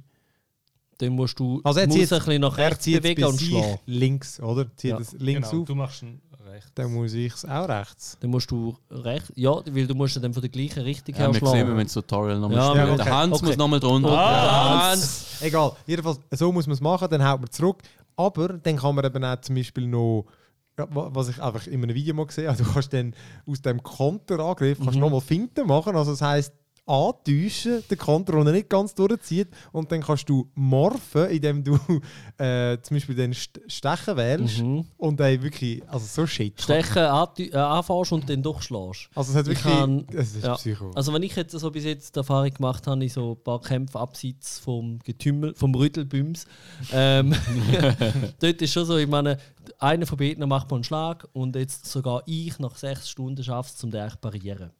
Dann musst du Also er zieht ein bisschen nach Er rechts bewegen und schlagen. links, oder? Zieht Ja. es links genau, auf, du machst ihn rechts. dann muss ich es auch rechts. Dann musst du rechts, ja, weil du musst dann von der gleichen Richtung Ja, her wir sehen, schlagen. wenn das Tutorial nochmal Ja, spielen. okay. Der Hans Okay. muss nochmal drunter. Ah, Hans! Egal, jedenfalls, so muss man es machen, dann haut man zurück. Aber dann kann man eben auch zum Beispiel noch, was ich einfach in einem Video mal gesehen habe, du kannst dann aus dem Konterangriff kannst Mhm. nochmal Finten machen. Also das heisst, antäuschen, den Konter, den er nicht ganz durchzieht. Und dann kannst du morphen, indem du äh, zum Beispiel den St Stechen wählst. Mhm. Und dann wirklich, also so shit. Stechen äh, anfährst und dann durchschlägst. Also es hat Ich wirklich, kann- es ist ja. Psycho. Also wenn ich jetzt so bis jetzt die Erfahrung gemacht habe, in so ein paar Kämpfen abseits vom Getümmel, vom Rüttelbüms, ähm, dort ist schon so, ich meine, einer von beiden macht mal einen Schlag und jetzt sogar ich nach sechs Stunden schaffe es, um den eigentlich parieren.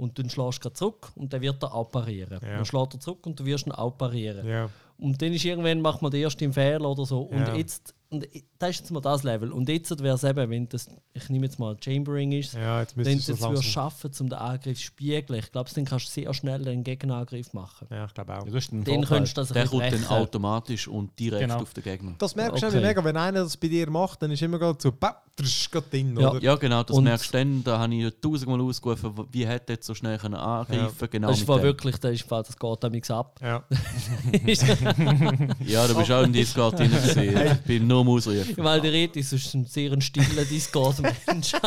Und dann schlägst du zurück und dann wird er auch parieren. Ja. Dann schlägt er zurück und du wirst ihn auch parieren. ja. Und dann ist irgendwann macht man den ersten Fehler oder so. Und jetzt, und das ist jetzt mal das Level. Und jetzt wäre es eben, wenn das, ich nehme jetzt mal Chambering ist, ja, jetzt es langsam. schaffen, um den Angriff zu spiegeln, ich glaube, dann kannst du sehr schnell einen Gegenangriff machen. Ja, ich glaube auch. Ja, Vorteil. könntest du das Der kommt dann automatisch und direkt Genau. auf den Gegner. Das merkst du Okay. mega, wenn einer das bei dir macht, dann ist immer gerade so, bap, geht drin, Ja. oder? Ja, genau, das Und- merkst du dann. Da habe ich tausendmal ausgerufen, wie hätte jetzt so schnell können angreifen Genau Das war wirklich, das, ist, das geht damit ab. Ja. Ja, du bist auch in Discord drin gewesen. Ich bin nur am Ausrufen. Weil der Red ist ein sehr ein stiller Discord-Mensch.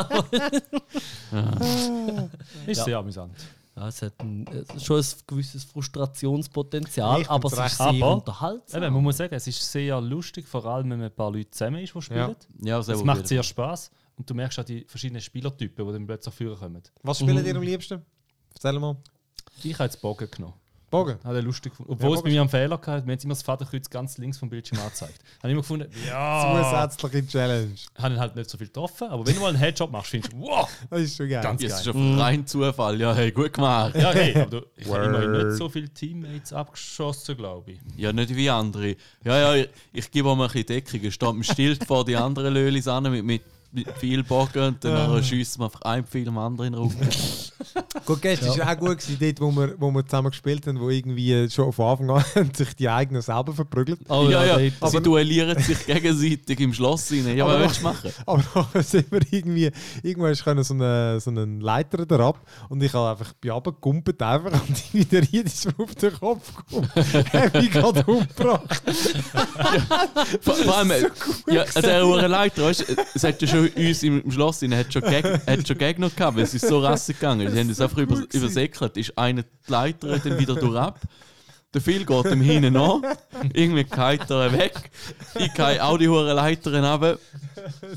Ist Ja. sehr amüsant. ja, es hat ein, ist schon ein gewisses Frustrationspotenzial, Ich aber es ist sehr Aber- unterhaltsam. Eben, man muss sagen, es ist sehr lustig, vor allem wenn man ein paar Leute zusammen ist, die spielen. Ja, sehr Es macht sehr Spaß und du merkst auch die verschiedenen Spielertypen, die dann plötzlich führen kommen. Was spielen Mhm. ihr am liebsten? Erzähl mal. Ich habe jetzt Bogen genommen. Bogen? Hat er lustig gefunden. Obwohl Ja, es bei mir einen Fehler gehabt hat, wir haben immer das Vaterkreuz ganz links vom Bildschirm angezeigt. Habe ich immer gefunden, ja, Zusätzliche Challenge. habe ihn halt nicht so viel getroffen, aber wenn du mal einen Headshot machst, findest du, wow, Das ist schon geil. Ganz- Das ist ein rein Zufall. Ja, hey, gut gemacht. ja, hey, aber du, ich habe immerhin nicht so viele Teammates abgeschossen, glaube ich. Ja, nicht wie andere. Ja, ja, ich, ich gebe auch mal ein bisschen Deckung. Ich stehe dem Stilt vor die anderen Lölis an mit, mit, mit viel Bogen und dann schießt man einfach ein Pfeil am anderen in den Rücken. Gut, gestern war auch gut, gewesen, dort, wo wir, wo wir zusammen gespielt haben, wo irgendwie schon von Anfang an sich die eigenen selber verprügelt. Oh, ja, ja, dort- sie duellieren sich gegenseitig im Schloss rein. Ja, Aber- was willst du machen? Aber dann sind wir irgendwie, irgendwann können so einen so einen Leiter da ab und ich habe einfach bei runtergekumpelt einfach und irgendwie der Ried ist mir auf den Kopf gekommen. Hab mich gerade umgebracht. Vor, vor allem, ja, der hohe Leiter, weißt, du, es hat ja schon uns im, im Schloss rein, hat schon, Geg hat schon Gegner gehabt, weil es ist so rassig gegangen. Die haben das einfach über, übersäckelt. Ist einer die Leiter dann wieder durch ab. Der Phil geht ihm hinten an, irgendwie geht er weg. Ich gehe auch die hohen Leitern runter.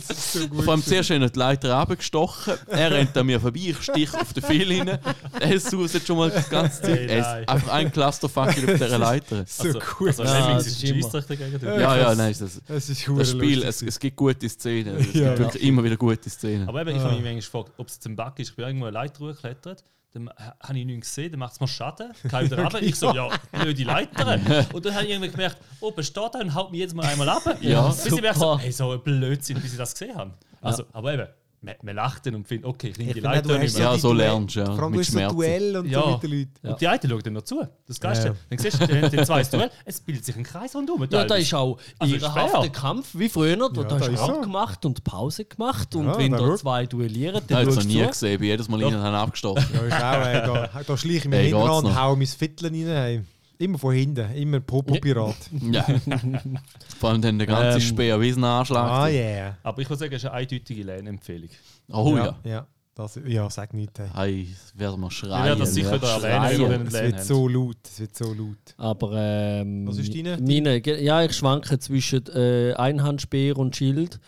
Das so. Vor allem zuerst hat er die Leiter runtergestochen. Er rennt an mir vorbei, ich stich auf den Phil hin. Er sucht schon mal das ganze Zeit. Hey, Er ist einfach ein Clusterfuck auf dieser Leiter. So also, cool. Also, Ja, Lemmings das ist dagegen. du. Ja, ja, nein, das, Es ist das Spiel, es, es gibt gute Szenen. Es Ja. gibt wirklich immer wieder gute Szenen. Aber eben, ich habe mich manchmal gefragt, ob es ein Bug ist. Ich bin irgendwo eine Leiter hochgeklettert, dann ha- habe ich nichts gesehen, dann macht es mir Schaden, kann ich wieder runter. Ich so, ja, blöde Leiter. Und dann habe ich irgendwie gemerkt, oh, besteht da und haut mich jetzt mal einmal ab. Ja, bis ich merke so, super. hey, so ein Blödsinn, bis ich das gesehen habe. Also, aber eben, man, man lacht dann und findet, okay, ich nehme Ich die du nicht mehr. Ja, die so lernst du, ja, Vor allem mit du hast so. Duell und Ja. so mit den Leuten. Ja. Und die eine schaut dann noch zu. Das Geilste. Ja. Dann siehst du, den, den zweiten Duell, es bildet sich ein Kreis rundum. Ja, da ist auch Also schwer. Kampf wie früher. Da, Ja, da hast du ist so. abgemacht und Pause gemacht. Und Ja, wenn da zwei duellieren, Ich dann habe es noch nie du. gesehen, ich bin jedes Mal rein und habe abgestochen. Ja, ist auch, ey, da, da schleiche ich mich Hey, hinten und haue mein Viertel rein. Immer von hinten, immer Popo-Pirat. Ja. Vor allem dann der ganze Ähm, Speer wie ein Anschlag. Ah, yeah. Aber ich würde sagen, es ist eine eindeutige Lernempfehlung. Oh ja. ja. Das, ja, sag nichts. Hey. Hey, werden wir schreien. Wir werden das sicher da schreien. erwähnen, wenn wir den Es wird so laut, es wird so laut. Aber ähm, Was ist deine? Meine, ja, ich schwanke zwischen äh, Einhandspeer und Schild.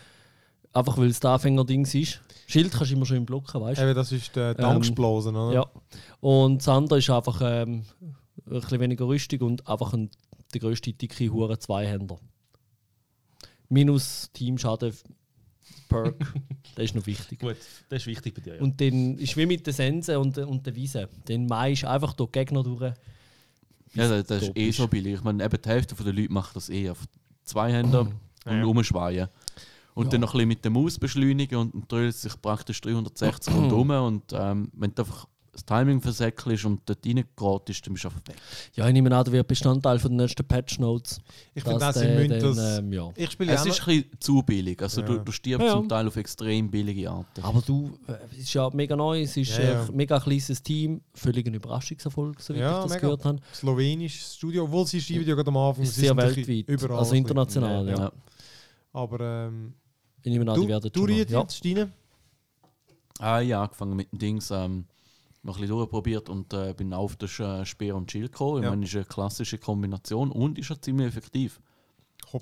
Einfach weil es das Anfängerding ist. Schild kannst du immer schön blocken, weißt du? Eben, das ist der Tanksplosen, oder? Ja. Und das andere ist einfach ähm, ein bisschen weniger rüstig und einfach ein, der grösste dicke Hure Zweihänder. Minus Teamschaden Perk. das ist noch wichtig. Gut, das ist wichtig bei dir. Ja. Und dann ist wie mit der Sense und, und der Wiese. Dann meist einfach durch die Gegner durch. Ja, das, das ist eh ist. so billig. Ich meine, eben die Hälfte der Leute macht das eh auf zwei Hände und Ja. umschweien. Und dann noch ein bisschen mit der Maus beschleunigen und dann dreht es sich praktisch 360 rundherum. Und ähm, wenn du einfach das Timing versäckelst und dort reingerät ist, dann bist du einfach weg. Ja, ich nehme an, der wird Bestandteil von den nächsten Patch Notes. Ich finde dass auch, sie der müssen dann, das... ähm, ja. Ich spiele Es ist ein bisschen zu billig. Also Ja. du, du stirbst Ja. zum Teil auf extrem billige Arten. Aber du, äh, es ist ja mega neu, es ist Ja, ja. ein mega kleines Team, völlig ein Überraschungserfolg, so wie Ja, ich das mega. gehört habe. slowenisches Studio, obwohl sie schreiben ja gerade am Anfang, Ist sie sehr weltweit, überall also ein bisschen. international, ja. Ja. Aber ähm, Ich nehme an, du, die werden du noch- Riet ja. jetzt, Steine? Ah, ja, angefangen mit den Dings, ähm, noch ein bisschen durchprobiert und äh, bin auf das äh, Speer und Schild gekommen. Ich Ja. meine, ist eine klassische Kombination und ist auch ziemlich effektiv.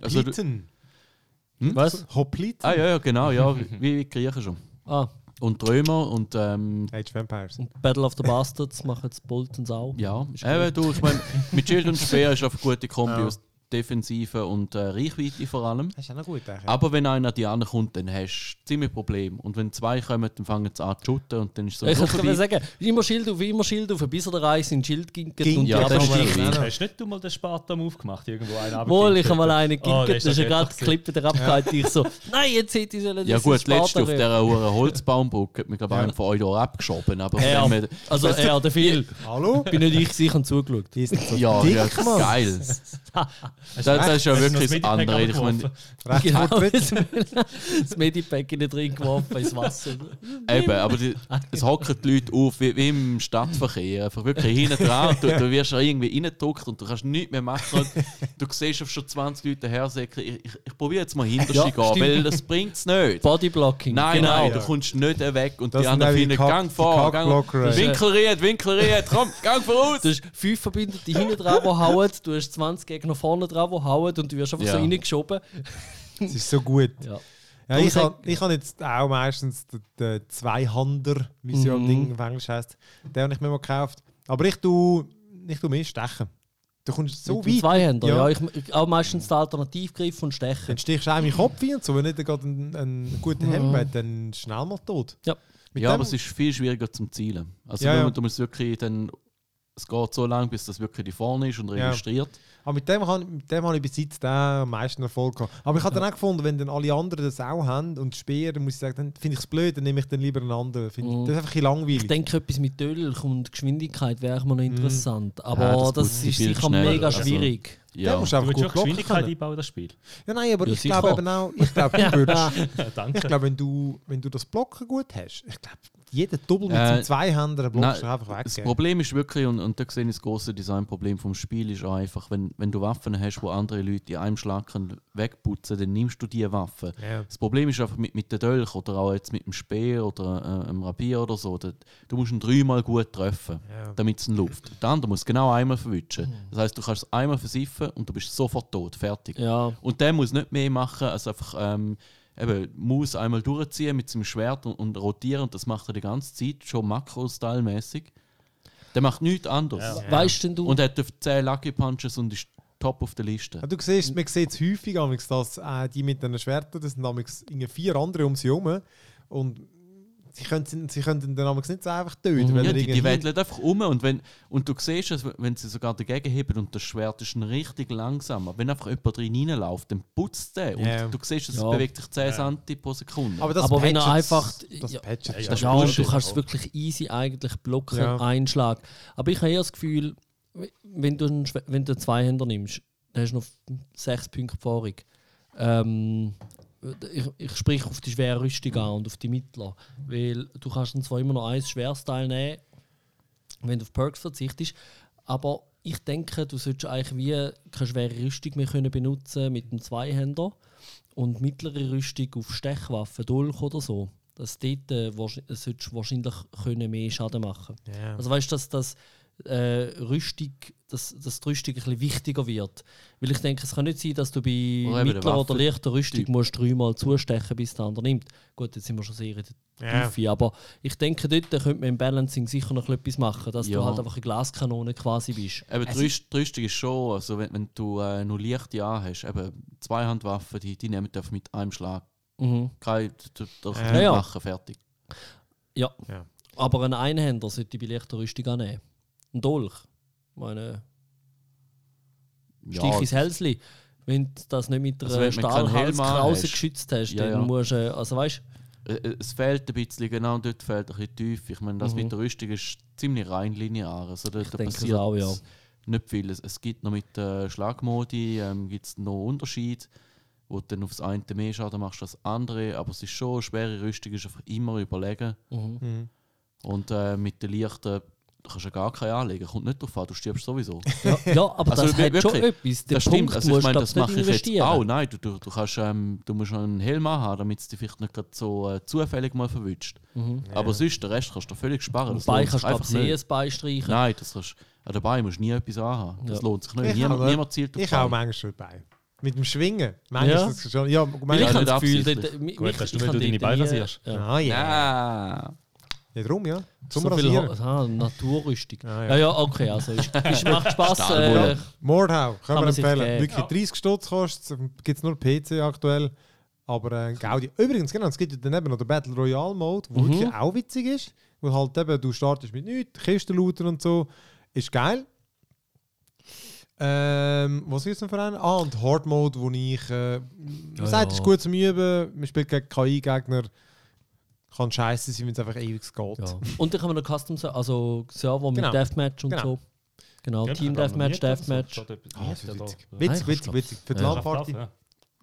Also Hopliten. Was? Hopliten? Ah ja, ja, genau, ja, wie, wie Griechen schon. Ah, Und Römer und ähm, Age of Vampires. und Battle of the Bastards machen jetzt Boltons auch. ja, Ist eben, du, ich meine, mit Schild und Speer ist auf eine gute Kombi Ja. aus Defensive und äh, Reichweite vor allem. Das ist auch noch gut, eigentlich. Aber wenn einer an die anderen kommt, dann hast du ziemlich Problem. Und wenn zwei kommen, dann fangen sie an zu shooten und dann ist es so Ich kann sagen, immer Schild auf, immer Schild auf, bis er der Reis in Schild ginkt Ginkt, und ja, das ist richtig. Hast du nicht du mal den Spartan-Move gemacht? Irgendwo einen Wohl, ich habe mal einen Oh, ginkt, das das ist ja gerade die Klippe der abgehalten. Ich so, nein, jetzt hätte ich sollen Ja das gut, Spartan letzte auf dieser hohen Holzbaumbrücke hat mir glaube ich einer von euch da abgeschoben. Aber Ja, wenn wir- also er, der Phil. Hallo? Bin nicht ich sicher zugeschaut. Die ist nicht so ja, geil. Das, das ist ja wirklich das Medipack andere. Ich meine, Genau, das Medipack in den drin geworfen ins Wasser. eben, aber die, es hocken die Leute auf wie, wie im Stadtverkehr. Einfach wirklich hinten dran. Du, du wirst ja irgendwie reingedruckt und du kannst nichts mehr machen. Du siehst auf schon 20 Leute hersäckeln. Ich, ich, ich probiere jetzt mal hinter Ja, sie gehen, stimmt. weil das bringt es nicht. Bodyblocking. Nein, genau. nein, Ja. du kommst nicht weg und Das die anderen finden, gang vor. Winkelried, Winkelried, komm, gang voraus! Du hast fünf Verbindete hinten dran, die hauen, du hast 20 Gegner vorne dran, die hauen und du wirst einfach Ja. so reingeschoben. Das ist so gut. Ja. Ja, ich habe ich hab jetzt auch meistens den, den Zweihander, wie es ja im Mhm. Ding auf Englisch heisst, den habe ich mir mal gekauft. Aber ich tue, ich tue mehr stechen. Du kommst so Mit weit, Zweihänder, ja. Ja. Ich, auch meistens den Alternativgriff und Stechen. dann stichst du auch in meinen Kopf ein und so. Wenn nicht gerade einen, einen guten Helm hat, dann schnell mal tot. Ja. Mit Ja, aber es ist viel schwieriger zum Zielen. Also Ja, ja. du musst wirklich dann, es geht so lange, bis das wirklich die vorne ist und registriert. Aber mit dem, kann, mit dem habe ich bis jetzt den am meisten Erfolg gehabt. Aber ich habe dann auch gefunden, wenn dann alle anderen das auch haben und Speer, dann muss ich sagen, dann finde ich es blöd, dann nehme ich dann lieber einen anderen. Find, Mhm. Das ist einfach ein langweilig. Ich denke, etwas mit Dolch und Geschwindigkeit wäre mir noch interessant. Aber Ja, das das, ist sicher mega Also- schwierig. Den Ja. musst du einfach gut blocken Geschwindigkeit können. einbauen, das Spiel. Ja, nein, aber Ja, ich glaube eben auch, ich glaube, du würdest, danke. ich glaube, wenn du, wenn du das Blocken gut hast, ich glaube, jeder Double mit Äh, seinem Zweihänder blockst du einfach weg. das? Problem ist wirklich, und, und da sehe ich das große Designproblem vom Spiel, ist auch einfach, wenn, wenn du Waffen hast, wo andere Leute in einem Schlag können wegputzen dann nimmst du diese Waffe. Ja. Das Problem ist einfach mit, mit der Dolch oder auch jetzt mit dem Speer oder äh, einem Rapier oder so, da, du musst ihn dreimal gut treffen, Ja. damit es ihn läuft. Der andere muss genau einmal verwischen. Das heißt, du kannst es einmal versiffen und du bist sofort tot, fertig. Ja, Und der muss nicht mehr machen, als einfach ähm, eben, Maus einmal durchziehen mit seinem Schwert und, und rotieren. Und das macht er die ganze Zeit, schon Makro-Style-mäßig. Der macht nichts anderes. Ja. weißt denn du, Und er hat 10 Lucky Punches und ist top auf der Liste. Ja, du siehst, man sieht es häufig, dass äh, die mit den Schwertern, das sind amigs irgendwie vier andere um sie herum. Und sie können, sie können den amigs nicht so einfach töten. weil Ja, die, die wedeln einfach um und, wenn, und du siehst es, wenn sie sogar dagegen heben und das Schwert ist ein richtig langsamer. Wenn einfach jemand drin reinläuft, dann putzt der. Und Ja. du siehst, es Ja. bewegt sich 10 cm pro Sekunde. Aber, das Aber wenn er einfach- Das ja. patchet Ja, ja. das ja, du kannst es wirklich easy eigentlich blocken, Ja. einen Schlag. Aber ich habe eher das Gefühl, wenn du einen, wenn du einen Zweihänder nimmst, dann hast du noch sechs Punkte Erfahrung. Ähm, ich, ich spreche auf die schwere Rüstung an und auf die Mittler. Weil du kannst dann zwar immer noch ein schweres Teil nehmen, wenn du auf Perks verzichtest, aber ich denke, du solltest eigentlich wie keine schwere Rüstung mehr können benutzen mit dem Zweihänder und mittlere Rüstung auf Stechwaffen, Dolch oder so. Dass dort äh, wahrsch- äh, solltest du wahrscheinlich können mehr Schaden machen Ja. Also weißt du, dass, dass, äh, Rüstung, dass, dass die Rüstung ein bisschen wichtiger wird. Weil ich denke, es kann nicht sein, dass du bei Oder mittlerer oder leichter Rüstung Typ. musst dreimal zustechen, bis der andere nimmt. Gut, jetzt sind wir schon sehr in der Ja. Tiefe, aber ich denke, dort könnte man im Balancing sicher noch etwas machen, dass Ja. du halt einfach eine Glaskanone quasi bist. Eben, die Rüst- die Rüstung ist schon, also wenn, wenn du äh, nur leichte hast, eben Zweihandwaffen, die, die nehmen einfach mit einem Schlag. Mhm. Kein, du, du, du Ja, ja. machen, fertig. Ja. Ja. Aber einen Einhänder sollte ich bei leichter Rüstung annehmen. Ein Dolch. Ich meine, Stich Ja, ins Hälsli. Wenn du das nicht mit Also einer Helm Stahlhalskrause hast. geschützt hast, Ja, dann ja. musst du, also weißt Äh, Es fehlt ein bisschen, genau dort fehlt ein bisschen tief. Ich meine, das Mhm. mit der Rüstung ist ziemlich rein linear. Also Ich da denke es passiert auch, ja. nicht viel. Es, es gibt noch mit der Schlagmodi ähm, gibt's noch Unterschied, wo du dann aufs eine mehr Schaden machst als das andere. Aber es ist schon, eine schwere Rüstung ist einfach immer überlegen. Mhm. Mhm. Und äh, mit den leichten da kannst du ja gar keine anlegen. Kommt nicht drauf an, du stirbst sowieso. Ja, ja, aber Also das hat schon etwas. Den das Punkt stimmt. Also ich meine, du das mache nicht ich jetzt auch. Nein, du, du, du, kannst, ähm, du musst einen Helm haben, damit es dich vielleicht nicht so äh, zufällig mal verwünscht. Mhm. Aber sonst, den Rest kannst du völlig sparen. Das lohnt kannst du einfach nicht. ein Bein streichen. Nein, das kannst, an dabei musst du nie etwas anhaben. Das Ja. lohnt sich nicht. Ich Niemand, niemand zielt auf Ich auch manchmal schon dabei. Mit dem Schwingen. Manchmal Ja. ist das schon. Ja, ich manchmal, Ja, habe das Gefühl, absichtlich. dort- mich- Gut, mich- das ist, ich weil habe du deine Beine rasierst. Ja. Ah, ja. Ja. Ja, darum, ja. Zum So viel Rasieren. Ha- ah, Naturrüstung. Ah, ja. ja. ja, okay, also ist, macht. Stahlwolle. Äh, Mordhau, können wir sich empfehlen. Wirklich 30 Stutz kostet gibt es nur PC aktuell. Aber äh, Gaudi. Übrigens, genau, es gibt ja daneben noch den Battle Royale Mode, wo Mhm. wirklich auch witzig ist. Wo halt eben, du startest mit nichts, Kisten looten und so. Ist geil. Ähm, was ist denn für einen? Ah, und Hard Mode, wo ich. Äh, man Ja, sagt, ja. ist gut zum Üben. Man spielt gegen KI-Gegner. Kann scheiße sein, wenn es einfach ewig geht. ja. Und dann haben wir noch Custom also Server mit Genau. Deathmatch und Genau. so. Genau, Ja, Team Deathmatch, Deathmatch. Ah, das witzig. Witzig, witzig, witzig. Für die Ja. LAN-Party Ja.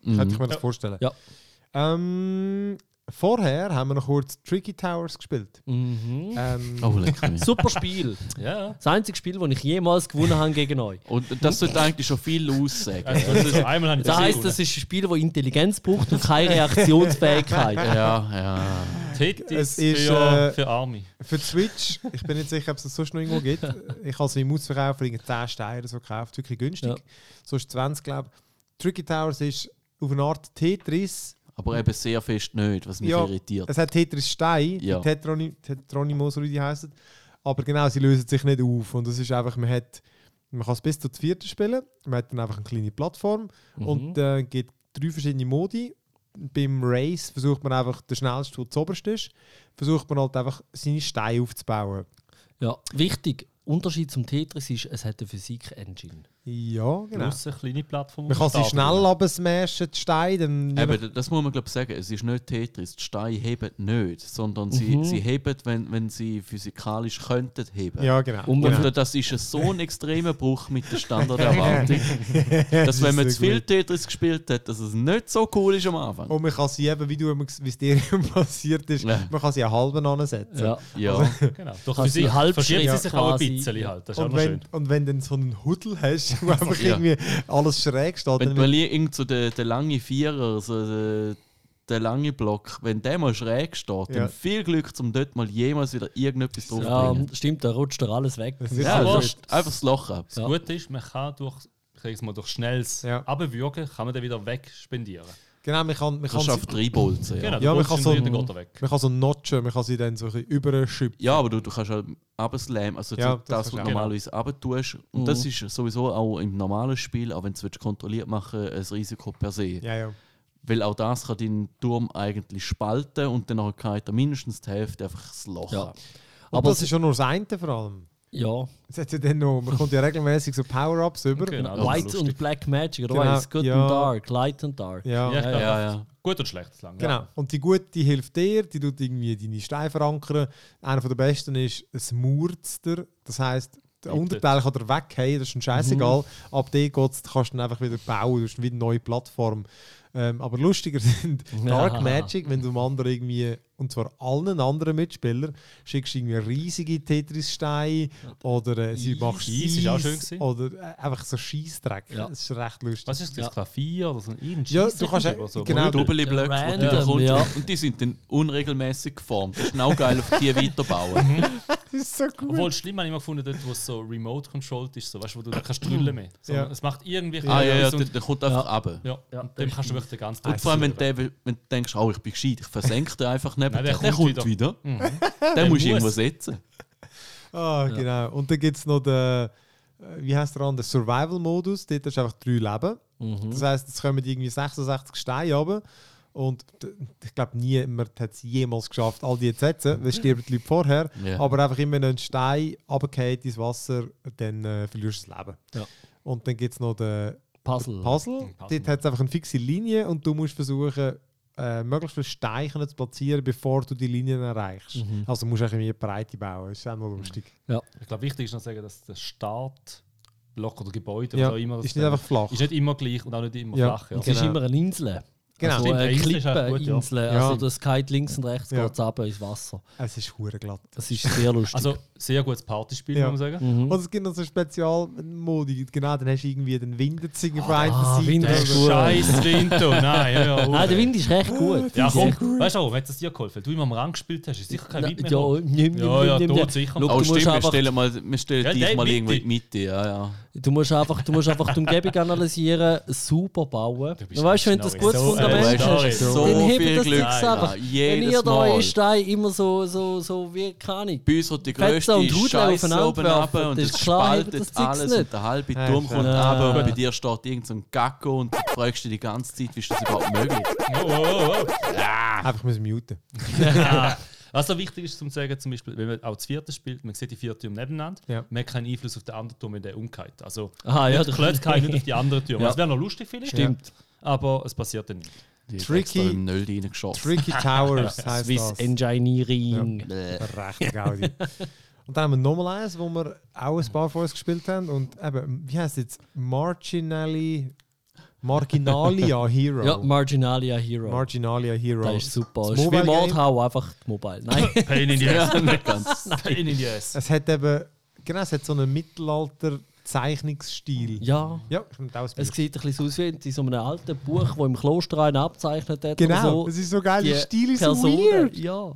Mhm. könnte ich mir das Ja. vorstellen. Ja. Ähm, vorher haben wir noch kurz Tricky Towers gespielt. Mhm. Ähm, Oh. Super Spiel. Ja, Das einzige Spiel, das ich jemals gewonnen habe gegen euch. Und das sollte eigentlich schon viel aussagen. also, habe ich Das heisst, das ist ein Spiel, das Intelligenz braucht und keine Reaktionsfähigkeit. Ja, ja. Tetris Es ist, für, äh, für Army. für Switch, ich bin nicht sicher, ob es das sonst noch irgendwo gibt. Ich habe sie im Ausverkauf für irgendwie 10 Steine so gekauft, wirklich günstig. Ja. So ist 20, glaube ich. Tricky Towers ist auf eine Art Tetris. Aber eben sehr fest nicht, was mich Ja, irritiert. Es hat Tetris Stein, Ja. die Tetroni Tetronimos, oder wie die heißen. Aber genau, sie lösen sich nicht auf. Und es ist einfach, man hat, man kann es bis zu vierte spielen. Man hat dann einfach eine kleine Plattform Mhm. und äh, gibt drei verschiedene Modi. Beim Race versucht man einfach, der schnellste, der zuoberst ist, versucht man halt einfach, seine Steine aufzubauen. Ja, wichtig. Unterschied zum Tetris ist, es hat eine Physik-Engine. Ja, genau. Plus eine kleine Plattform. Man kann sie schnell absmashen, die Steine. Eben, das muss man glaube sagen. Es ist nicht Tetris. Die Steine heben nicht, sondern sie, Mhm. sie heben, wenn, wenn sie physikalisch könnten heben. ja, genau. Und genau. das ist ein so ein extremer Bruch mit der Standarderwartung, dass wenn man zu viel gut. Tetris gespielt hat, dass es nicht so cool ist am Anfang. Und man kann sie eben, wie du wie es dir passiert ist, Ja. man kann sie einen halben ansetzen. Ja. Ja, Genau. Durch Kann sie halb verschiebt sie sich auch ein bisschen halt. Das ist auch Und noch wenn, schön. und wenn du dann so einen Huddel hast, wo einfach Ja. irgendwie alles schräg steht, wenn dann mal irgend so der, der lange Vierer, so der, der lange Block, wenn der mal schräg steht, Ja. dann viel Glück, um dort mal jemals wieder irgendetwas drauf zu Ja, bringen. stimmt, da rutscht dir alles weg. Das ist Ja, gut. einfach das Loch ab. Das Ja. Gute ist, man kann durch, ich mal, durch schnelles Ja. Abwürgen kann man den wieder wegspendieren. Genau, man kann, man Du kann, kannst auf sie, drei Bolzen. Ja. Genau, Ja, man Bolzen kann so- weg. man kann so notchen, man kann sie dann so ein bisschen überschüppen. Ja, aber du, du kannst halt abslammen, also Ja, das das, was du auch. normalerweise abtust. Und Mhm. das ist sowieso auch im normalen Spiel, auch wenn du es kontrolliert machen willst, ein Risiko per se. Ja, ja. Weil auch das kann deinen Turm eigentlich spalten und dann geht er mindestens die Hälfte einfach das Loch Ja. Und Aber das es- ist schon nur das eine vor allem. Ja, Es hat ja dann noch, man kommt ja regelmäßig so Power-Ups über. Genau. White lustig. und Black Magic, oder Genau? Good ja. and Dark, Light and Dark. Ja, Ja, Ja, Ja, ja. Gut und schlecht lang. Genau. Und die gute die hilft dir, die tut irgendwie deine Steine verankern. Einer der besten ist ein Murster. Das heisst, der Bitte. Unterteil kann er weghauen, das ist ein scheißegal. Mhm. Ab dem geht's, kannst du dann einfach wieder bauen, du hast wieder eine neue Plattform. Ähm, aber lustiger sind Dark Ja. Magic, wenn du dem anderen irgendwie, und zwar allen anderen Mitspielern, schickst du irgendwie riesige Tetris-Steine oder äh, sie machst Eis ist auch schön gewesen. oder äh, einfach so Scheissdreck. Ja. Das ist recht lustig. Was ist das? Ja. Klavier oder so ein Ja, du kannst ja- oder so? genau, Möbel. Double Blöcke, die Random, du da kommst. ja. Und die sind dann unregelmäßig geformt. Das ist auch geil, auf die weiterbauen. Das ist so cool. Obwohl, schlimm habe ich immer gefunden, dort, wo es so remote-controlled ist, so, weißt du, wo du da kannst drüllen mehr. So, Ja. Es macht irgendwie... ah ja, ja, der, der kommt einfach runter. ja, Ja, und dem kannst du wirklich den ganzen Und Tag vor allem, wenn, der, wenn du denkst, oh, ich bin gescheit, ich versenke den einfach neben Nein, der Der kommt kommt wieder. Mhm. Den Der musst du irgendwo setzen. Ah, Ja. genau. Und dann gibt es noch den, äh, wie heißt der andere, Survival-Modus. Dort hast du einfach drei Leben. Mhm. Das heisst, es kommen irgendwie 66 Steine runter. Und ich glaube, niemand hat es jemals geschafft, all die zu setzen. Es sterben die Leute vorher. Ja. Aber einfach immer einen Stein runterfällt ins Wasser, dann äh, verlierst du das Leben. Ja. Und dann gibt es noch den Puzzle. Puzzle. Puzzle. Dort hat es einfach eine fixe Linie und du musst versuchen, äh, möglichst viele Steichen zu platzieren, bevor du die Linien erreichst. Mhm. Also musst du irgendwie eine Breite bauen. Das ist auch noch lustig. Ich glaube, wichtig ist noch zu sagen, dass der Startblock oder Gebäude Ja, oder immer ist nicht einfach flach. ist nicht immer gleich und auch nicht immer Ja. flach. Ja. Es ist Genau. immer eine Insel. Genau. Also echt gut, ja. Also das geht links und rechts Ja. geht's runter ins Wasser. Es ist hure glatt. Das ist sehr lustig. Also sehr gutes Partyspiel, Ja. muss man sagen. mhm. Und es gibt noch so Spezialmodi. Genau, dann hast du irgendwie den Winderzingen auf Ah, einer Seite. Wind ist gut. scheiß Winter, nein, ja, ja. Ah, der Wind ist recht gut. Ja, komm, ist echt- weißt du, hat es dir geholfen? Weil du immer am Rang gespielt hast, ist sicher kein Wind mehr. ja, nimm, nimm, ja, ja, nimm, nimm, tot sicher. Schau, Oh, du musst stimmt, wir einfach- stellen, mal, wir stellen Ja, dich mal irgendwo in die Mitte. Ja, ja. Du musst einfach, du musst einfach die Umgebung analysieren, super bauen. Du bist Du weißt, wenn du ein ein Fundament Schnarri. hast, So dann hebt das Glück. Ding Ja, einfach. Wenn ihr da euren Stein immer so, so, so wie keine Ahnung. Bei uns wird die grösste Scheiße oben runter und es spaltet alles nicht. und der halbe Ja, Turm kommt Ja. runter und bei dir steht irgend so ein Gacko und du fragst dich die ganze Zeit, wie ist das überhaupt möglich? Oh, oh, oh. Einfach müssen muten. Was so wichtig ist, zum zu sagen, zum Beispiel, wenn man auch das vierte spielt, man sieht die vier Türme nebeneinander, Ja. man hat keinen Einfluss auf den anderen Turm, wenn der umgeht. Also, Aha, ja, der Klötz kann nicht auf die anderen Türme. Ja. Das wäre noch lustig vielleicht, Stimmt. Aber es passiert dann nicht. Die Tricky- im reingeschossen. Tricky Towers heisst Swiss das. Engineering. Bäh. Recht Gaudi. Und dann haben wir nochmal eins, wo wir auch ein paar von uns gespielt haben. Und eben, wie heißt es jetzt? Marginally. Marginalia Hero. Ja, Marginalia Hero. Marginalia Hero. das ist super. Das ist wie Mordhau, einfach Mobile. Nein. Pain in the Ja, ass. nicht ganz. Pain in the ass. Es hat eben, genau, es hat so einen Mittelalter-Zeichnungsstil. ja. Ja, ich finde auch ein Es sieht ein bisschen so aus wie in so einem alten Buch, wo im Kloster einer abzeichnet hat. Genau, so. es ist so geil, der Stil ist so weird. Ja.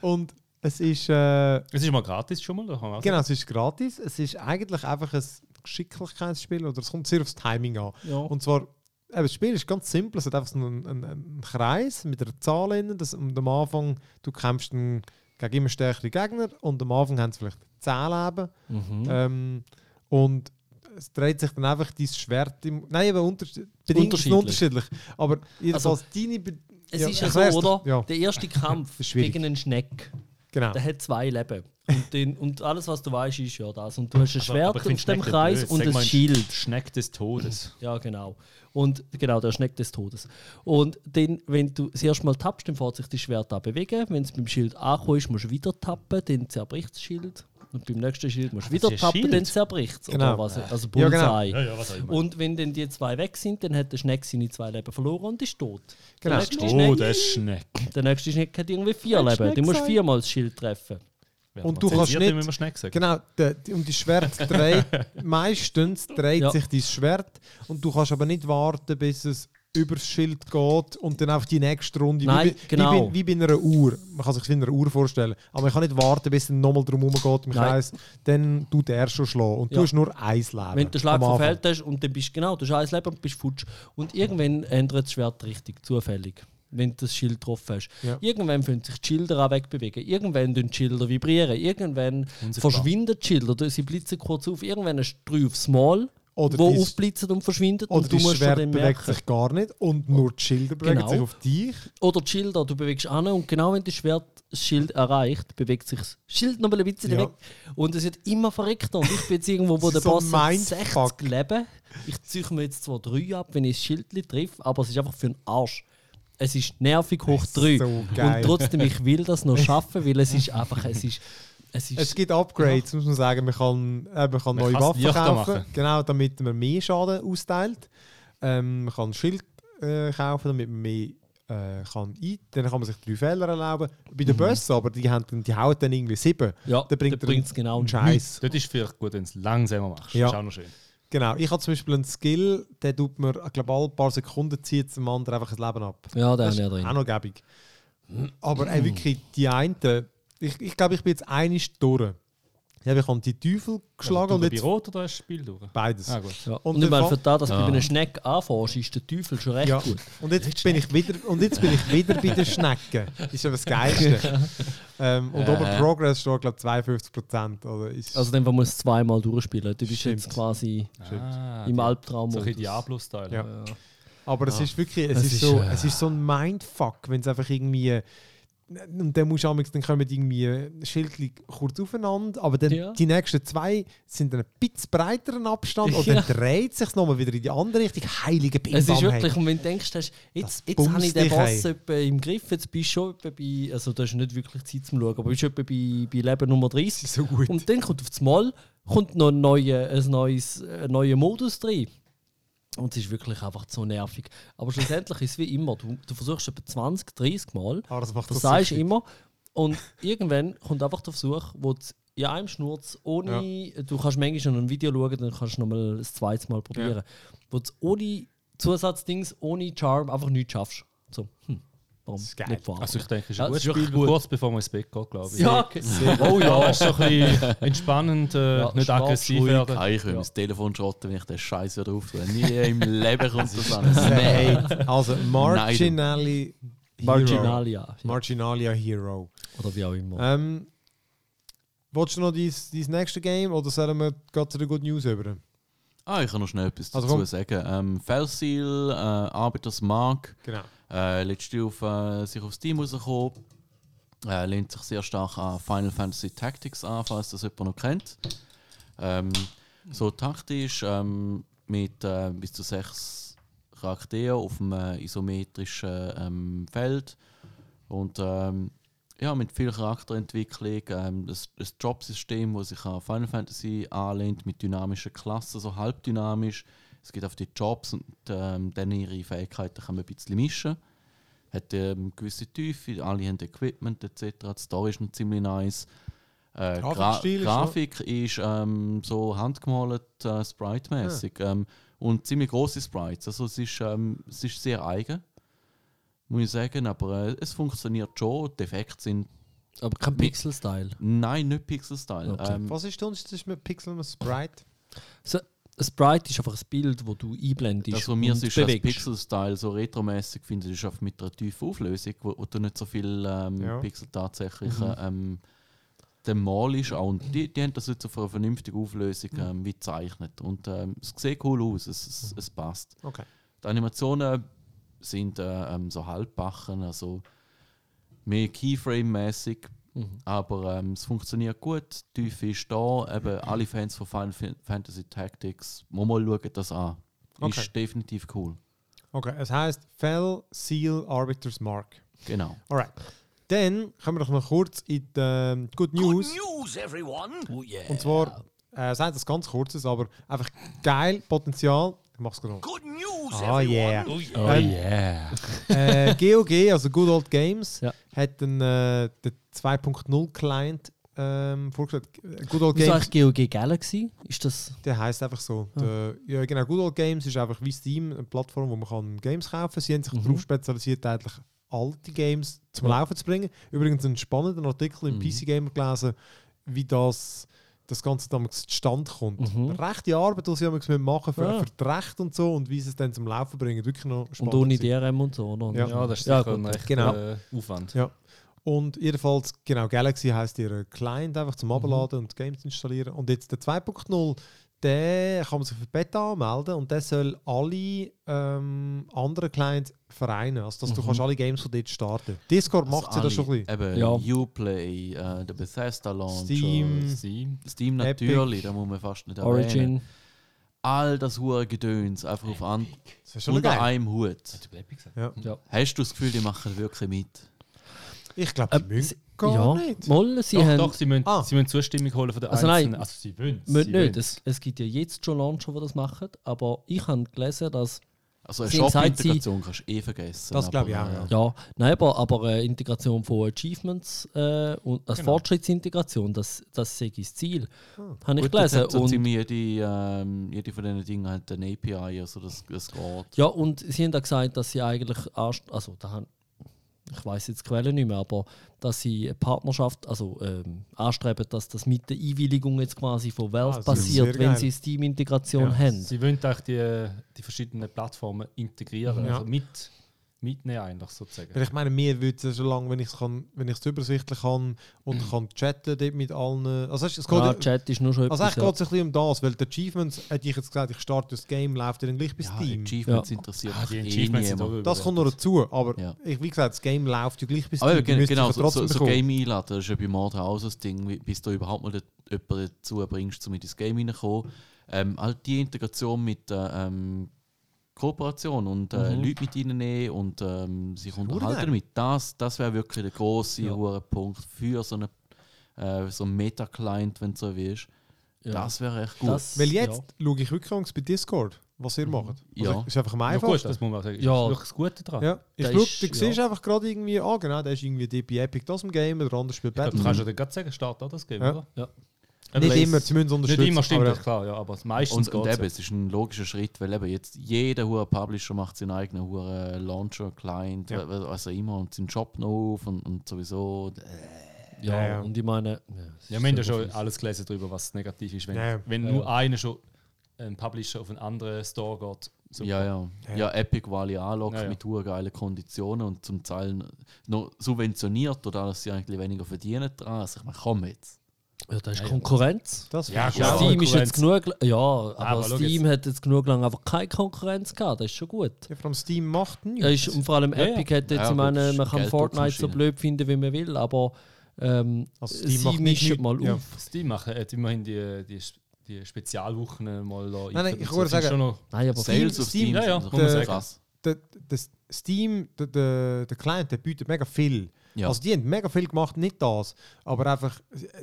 Und es ist, äh, Es ist mal gratis schon mal, da kann man auch genau, es ist gratis. Es ist eigentlich einfach ein Geschicklichkeitsspiel oder es kommt sehr aufs Timing an. ja. Und zwar, eben, das Spiel ist ganz simpel. Es hat einfach so einen, einen, einen Kreis mit einer Zahl innen. Das, und am Anfang, du kämpfst einen, gegen immer stärkere Gegner und am Anfang haben sie vielleicht 10 Leben. Mhm. Ähm, und es dreht sich dann einfach dein Schwert im. Nein, eben es Unterschiedlich. unterschiedlich. Aber jedenfalls deine. Be es ja, ist ja so, doch. oder? Ja, Der erste Kampf gegen einen Schneck, genau. der hat zwei Leben. Und, den, und alles, was du weißt, ist ja das. Und du hast ein Also, Schwert auf dem Kreis blöd. und Sag ein Schild. Schneck des Todes. Ja, genau. Und genau, der Schneck des Todes. Und dann, wenn du das erste Mal tappst, dann fährt sich das Schwert an bewegen. Wenn es beim Schild angekommen ist, musst du wieder tappen, dann zerbricht das Schild. Und beim nächsten Schild musst du wieder tappen, dann zerbricht es. Genau. Was, also Ja, genau. Bullseye. Ja, ja, was. Und wenn dann die zwei weg sind, dann hat der Schneck seine zwei Leben verloren und ist tot. Genau. Der, nächste oh, Schneck, der Schneck. der nächste Schneck hat irgendwie vier Hat Leben. Schneck Du musst viermal das Schild treffen. Und du kannst nicht-. Genau, der, die, um die Schwert dreht, meistens dreht Ja. sich dein Schwert und du kannst aber nicht warten, bis es übers Schild geht und dann einfach die nächste Runde. Nein, wie, bei- genau. wie, wie bei einer Uhr. Man kann sich wie eine Uhr vorstellen. Aber man kann nicht warten, bis es nochmal drum herum geht im. Kreis. Dann tut er schon schlagen. Und Ja. du hast nur ein Leben. Wenn du den Schlag verfehlt hast und dann bist du genau, du hast ein Leben und bist futsch. Und irgendwann ändert das Schwert richtig, zufällig, wenn du das Schild getroffen hast. Ja. Irgendwann fühlen sich die Schilder auch wegbewegen. Irgendwann tun die Schilder vibrieren. Irgendwann Unsichtbar. verschwinden die Schilder, sie blitzen kurz auf. Irgendwann hast du drei aufs Mal, Oder wo dein- aufblitzen und verschwinden. Oder und du musst Schwert bewegt merken. sich gar nicht und nur die Schilder bewegen Genau. sich auf dich. Oder die Schilder, du bewegst an und genau wenn das Schwert das Schild erreicht, bewegt sich das Schild noch mal ein bisschen Ja. weg. Und es wird immer verrückter. Und ich bin jetzt irgendwo, wo der so Boss hat 60 Mindfuck. Leben. Ich ziehe mir jetzt zwar drei ab, wenn ich das Schild treffe, aber es ist einfach für den Arsch. Es ist nervig hoch drei. so und trotzdem, ich will das noch schaffen, weil es ist einfach, es ist, es ist Es gibt Upgrades, muss man sagen. Man kann, äh, man kann Man neue Waffen kaufen, machen. genau, damit man mehr Schaden austeilt. Ähm, man kann ein Schild äh, kaufen, damit man mehr äh, kann ein. Dann kann man sich drei Fehler erlauben. Bei den Bossen aber, die, haben, die hauen dann irgendwie sieben. ja, Dann bringt bringt's genau einen Scheiß. Dort ist vielleicht gut, wenn du es langsamer machst. Ja. Das ist auch noch schön. Genau. Ich habe zum Beispiel einen Skill, der tut mir, ich glaube, alle paar Sekunden zieht dem anderen einfach das Leben ab. Ja, Das haben ist auch drin. noch gäbig. Aber ey, wirklich, die einen, ich, ich glaube, ich bin jetzt einig durch. Ja, ich habe die Teufel geschlagen und du jetzt bei Rot oder hast du das Spiel durch? beides. Ah, gut. Ja. Und Und, ich meine, für das, dass du Ja. bei einem Schneck anfährst, ist der Teufel schon recht Ja. gut. Und jetzt bin ich wieder und jetzt bin ich wieder bei den Schnecken. Ist aber das Geilste. ähm, und Äh. oben Progress steht glaube ich 52 Prozent. Oder ist Also dann musst du zweimal durchspielen. Du bist Stimmt. jetzt quasi Ah, im Albtraum. So ein bisschen Diablo-Style. Ja. aber es Ja. ist wirklich, es Es ist, ist, so, äh, es ist so ein Mindfuck, wenn es einfach irgendwie und dann musst du dann kommen irgendwie Schildchen kurz aufeinander, aber dann Ja. die nächsten zwei sind dann ein bisschen breiteren Abstand und Ja. dann dreht sich nochmal wieder in die andere Richtung. Heilige Bim Es ist wirklich, und wenn du denkst, hast, Das jetzt, jetzt habe ich den etwa im Griff, jetzt bist du schon bei, also da ist nicht wirklich Zeit zum Schauen, aber bist du bei, bei Leben Nummer 30. so. Und dann kommt auf das Mal kommt noch ein neuer, ein neues, ein neuer Modus drin. Und es ist wirklich einfach so nervig. Aber schlussendlich ist es wie immer. Du, du versuchst etwa 20, 30 Mal. Ah, das macht Das sagst immer. Und irgendwann kommt einfach der Versuch, wo du in einem Schnurz ohne. Du kannst manchmal noch ein Video schauen, dann kannst du noch mal das zweite Mal probieren. Wo du ohne Zusatzdings, ohne Charm einfach nichts schaffst. So, hm, warum? ist geil. Nicht? Also ich denke, es ist Ja, ein das gutes Spiel, gut. kurz bevor man ins Bett geht, glaube ich. ja, okay. Oh ja, ist so ein bisschen entspannend, äh, Ja, nicht aggressiv werden. Kann ich will Ja. mein Telefon schrotten, wenn ich den Scheiß wieder auftue. Nie im Leben kommt das an. Hey, also Marginally Hero. Marginalia. Ja. Marginalia Hero. Oder wie auch immer. Ähm, willst du noch dein, dein nächste Game oder sollen wir gerade zu der Good News über? Ah, ich kann noch schnell etwas Also dazu komm. sagen. Ähm, Fellseal, äh, Arbeitersmark, Genau. Äh, letztes auf, äh, sich auf Steam rausgekommen. Äh, lehnt sich sehr stark an Final Fantasy Tactics an, falls das jemand noch kennt. Ähm, so taktisch ähm, mit äh, bis zu sechs Charakteren auf einem isometrischen ähm, Feld und ähm, ja, mit viel Charakterentwicklung. Ähm, das, das Jobsystem, das sich an Final Fantasy anlehnt, mit dynamischen Klassen, so halbdynamisch. Es geht auf die Jobs und ähm, dann ihre Fähigkeiten kann man ein bisschen mischen. Hat ähm, gewisse Tiefe, alle haben Equipment etc. Die Story ist noch ziemlich nice. Äh, Gra ist Grafik ist ähm, so handgemalt, äh, sprite-mäßig. Ähm, und ziemlich große Sprites. Also es ist, ähm, es ist sehr eigen, muss ich sagen. Aber äh, es funktioniert schon. Die Effekte sind, Aber kein Pixel-Style. nein, nicht Pixel-Style. Okay. Ähm, Was ist der Unterschied mit Pixel und Sprite? So, ein Sprite ist einfach ein Bild, das du einblendest das, was mir und ist als. Pixel-Style so retromäßig finde, ist einfach mit einer tiefen Auflösung, wo, wo du nicht so viel ähm, Ja. Pixel tatsächlich Mhm. ähm, dem Mal ist. Auch. Und die, die haben das jetzt auf einer vernünftigen Auflösung Mhm. ähm, wie gezeichnet. Und ähm, es sieht cool aus, es, es, es passt. Okay. Die Animationen sind äh, ähm, so halbbachen, also mehr Keyframe-mäßig, Mhm. aber ähm, es funktioniert gut. Die Tiefe ist da. Eben alle Fans von Final Fan- Fantasy Tactics, muss mal schauen das an. Okay. Ist definitiv cool. Okay, es heißt Fell Seal Arbiters Mark. Genau. Alright. Dann kommen wir doch noch kurz in die ähm, Good News. News, everyone. Oh yeah. Und zwar, äh, sagt das ganz kurzes, aber einfach geil, Potenzial. Ich mach's gerade noch. Good news, Ah, yeah. Oh Ähm, yeah. äh, GOG, also Good Old Games, Ja. hat einen, äh, den 2.0 Client ähm, vorgestellt. Good Old Games, eigentlich GOG Galaxy? Ist das. der heißt einfach so. Der, ja, genau, Good Old Games ist einfach wie Steam, eine Plattform, wo man kann Games kaufen kann. Sie haben sich Mhm. darauf spezialisiert, eigentlich alte Games zum Laufen zu bringen. Übrigens einen spannenden Artikel im Mhm. PC Gamer gelesen, wie das das Ganze damals zustande kommt. Mhm. Rechte Arbeit, die sie damals machen für, Ja. für die Rechte und so und wie sie es dann zum Laufen bringen. Wirklich noch Und spannend. ohne gewesen. DRM und so, oder? Ja. Ja, das ist Ja, sicher gut. ein echt Genau. äh, Aufwand. Ja. Und jedenfalls, genau, Galaxy heisst ihr Client einfach Mhm. zum Abladen und Games installieren. Und jetzt der 2.0, der kann man sich für Beta anmelden und der soll alle ähm, anderen Clients vereinen. Also, dass du Mhm. kannst alle Games von dort starten. Discord macht sie das schon ein bisschen. Eben, Ja. Uplay, äh, der Bethesda Launcher, Steam. Steam. Steam Epic. natürlich, da muss man fast nicht erwähnen. Origin. All das hure Gedöns, einfach auf an, Das ist schon unter geil. einem Hut. Ja. Ja. Hast du das Gefühl, die machen wirklich mit? Ich glaube, die Ähm, müssen sie- gar ja, nicht. Moll, sie Doch, haben. doch, sie müssen, Ah. sie müssen Zustimmung holen von den Also nein, Einzelnen. Also sie wollen Müssen sie nicht. Es, es gibt ja jetzt schon Launcher, die das machen, aber ich habe gelesen, dass. Also eine Sie Shop-Integration kannst du eh vergessen. Das glaube ich auch, äh, Ja, nein, aber, aber äh, Integration von Achievements äh, und als Genau. Fortschrittsintegration, das, das sehe ich das Ziel. Ah. Habe ich gelesen. Und, ziemlich jede, ähm, jede von diesen Dingen hat eine API, also das, das geht. ja, und sie haben auch gesagt, dass sie eigentlich. Also, da haben, ich weiß jetzt die Quelle nicht mehr, aber dass sie eine Partnerschaft, also ähm, anstreben, dass das mit der Einwilligung jetzt quasi von Valve Ah, passiert, wenn geil. sie Steam-Integration Ja. haben. Sie wollen auch die, die verschiedenen Plattformen integrieren. Ja. Also mit mitnehmen, eigentlich sozusagen. Weil ich meine, mir würde es schon lange, wenn ich es wenn ich es übersichtlich kann und kann chatten dort mit allen. Also es geht, Ja, Chat ist nur schon also eigentlich geht es ein bisschen um das, weil die Achievements, hätte ich jetzt gesagt, ich starte das Game, läuft ja dann gleich bis Ja, Steam. Achievements Ja. interessiert Ah, die mich eh Achievements sind auch. Das kommt noch dazu, aber Ja. ich, wie gesagt, das Game läuft ja gleich bis Aber Steam. müsstest genau, es so, trotzdem so, so. Game einladen, das ist ja bei Mordor auch so das Ding, wie- bis du überhaupt mal jemanden dazu bringst, um in das Game reinzukommen. Ähm, halt die Integration mit der ähm, Kooperation und äh, Mhm. Leute mit reinnehmen und ähm, sich unterhalten damit, das, das wäre wirklich der grosse Ja. ja. Punkt für so einen äh, so Meta-Client, wenn du so willst. Ja. Das wäre echt gut. Das- Weil jetzt schaue ich wirklich bei Discord, was ihr Mhm. macht. Ja. Also, ist einfach am Ja, gut, einfachsten. das muss man sagen. Ja. Ja. Das ist wirklich das Gute daran. Ja, ich Der schau, ist- du ja. siehst einfach gerade irgendwie, ah genau, der ist irgendwie die bei Epic das im Game, der andere spielt Battle. du kannst ja dann gerade sagen, start auch das Game, Ja. oder? Ja. Nicht immer, sie müssen unterstützen. Nicht immer stimmt aber das, klar, ja, aber meistens Und, und eben, ja. es ist ein logischer Schritt, weil eben jetzt jeder hure Publisher macht seinen eigenen hure Launcher, Client, Ja. auch immer und seinen Job noch auf und, und sowieso. Ja, Ja, ja. und ich meine. Ja, Ja, wir haben ja schon fies. alles gelesen darüber, was negativ ist. Wenn, Ja, ja. wenn Ja, nur ja. einer schon ein Publisher auf einen anderen Store geht. super. Ja, ja. Ja. Ja, Epic, weil ich anlockt Ja, ja. mit geilen Konditionen und zum Teil noch subventioniert oder dass sie eigentlich weniger verdienen dran. Also ich meine, komm jetzt. Ja, das ist Ja. Konkurrenz. Das Ja. Steam ist Konkurrenz. jetzt genug. Ja, aber, aber Steam hat jetzt genug lang einfach keine Konkurrenz gehabt. Das ist schon gut. Ja, vor allem Steam macht nichts. Ja, ist, und vor allem Ja, ja. Epic hat jetzt, Ja, ich meine, ist man kann eine Fortnite so blöd finden, wie man will, aber ähm, Also sie Steam macht nicht mischen mal auf. Steam macht hat immerhin die, die, die Spezialwochen mal da Nein, nein, ich würde ist sagen- schon noch, Nein, aber Steam- Sales auf Steam- Steam, ja, ja, der, das Steam, der, der, der Client, der bietet mega viel. Ja. Also die haben mega viel gemacht, nicht das. Aber einfach,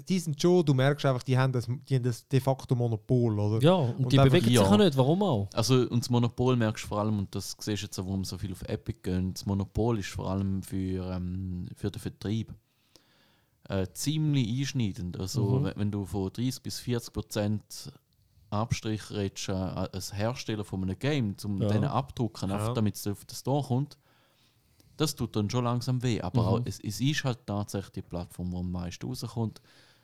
die sind schon, du merkst einfach, die haben das, die haben das de facto Monopol, oder? ja, und, Und die einfach- bewegen sich ja. auch nicht. Warum auch? Also und das Monopol merkst du vor allem, und das siehst du jetzt auch, warum so viel auf Epic gehen, das Monopol ist vor allem für, ähm, für den Vertrieb äh, ziemlich einschneidend. Also Mhm. wenn, du von 30 bis 40 Prozent Abstrich redest äh, als Hersteller von einem Game, um Ja. denen abdrucken, Ja. einfach damit es auf den Store kommt, das tut dann schon langsam weh. Aber Mhm. auch, es, es ist halt tatsächlich die Plattform, wo am meisten rauskommt,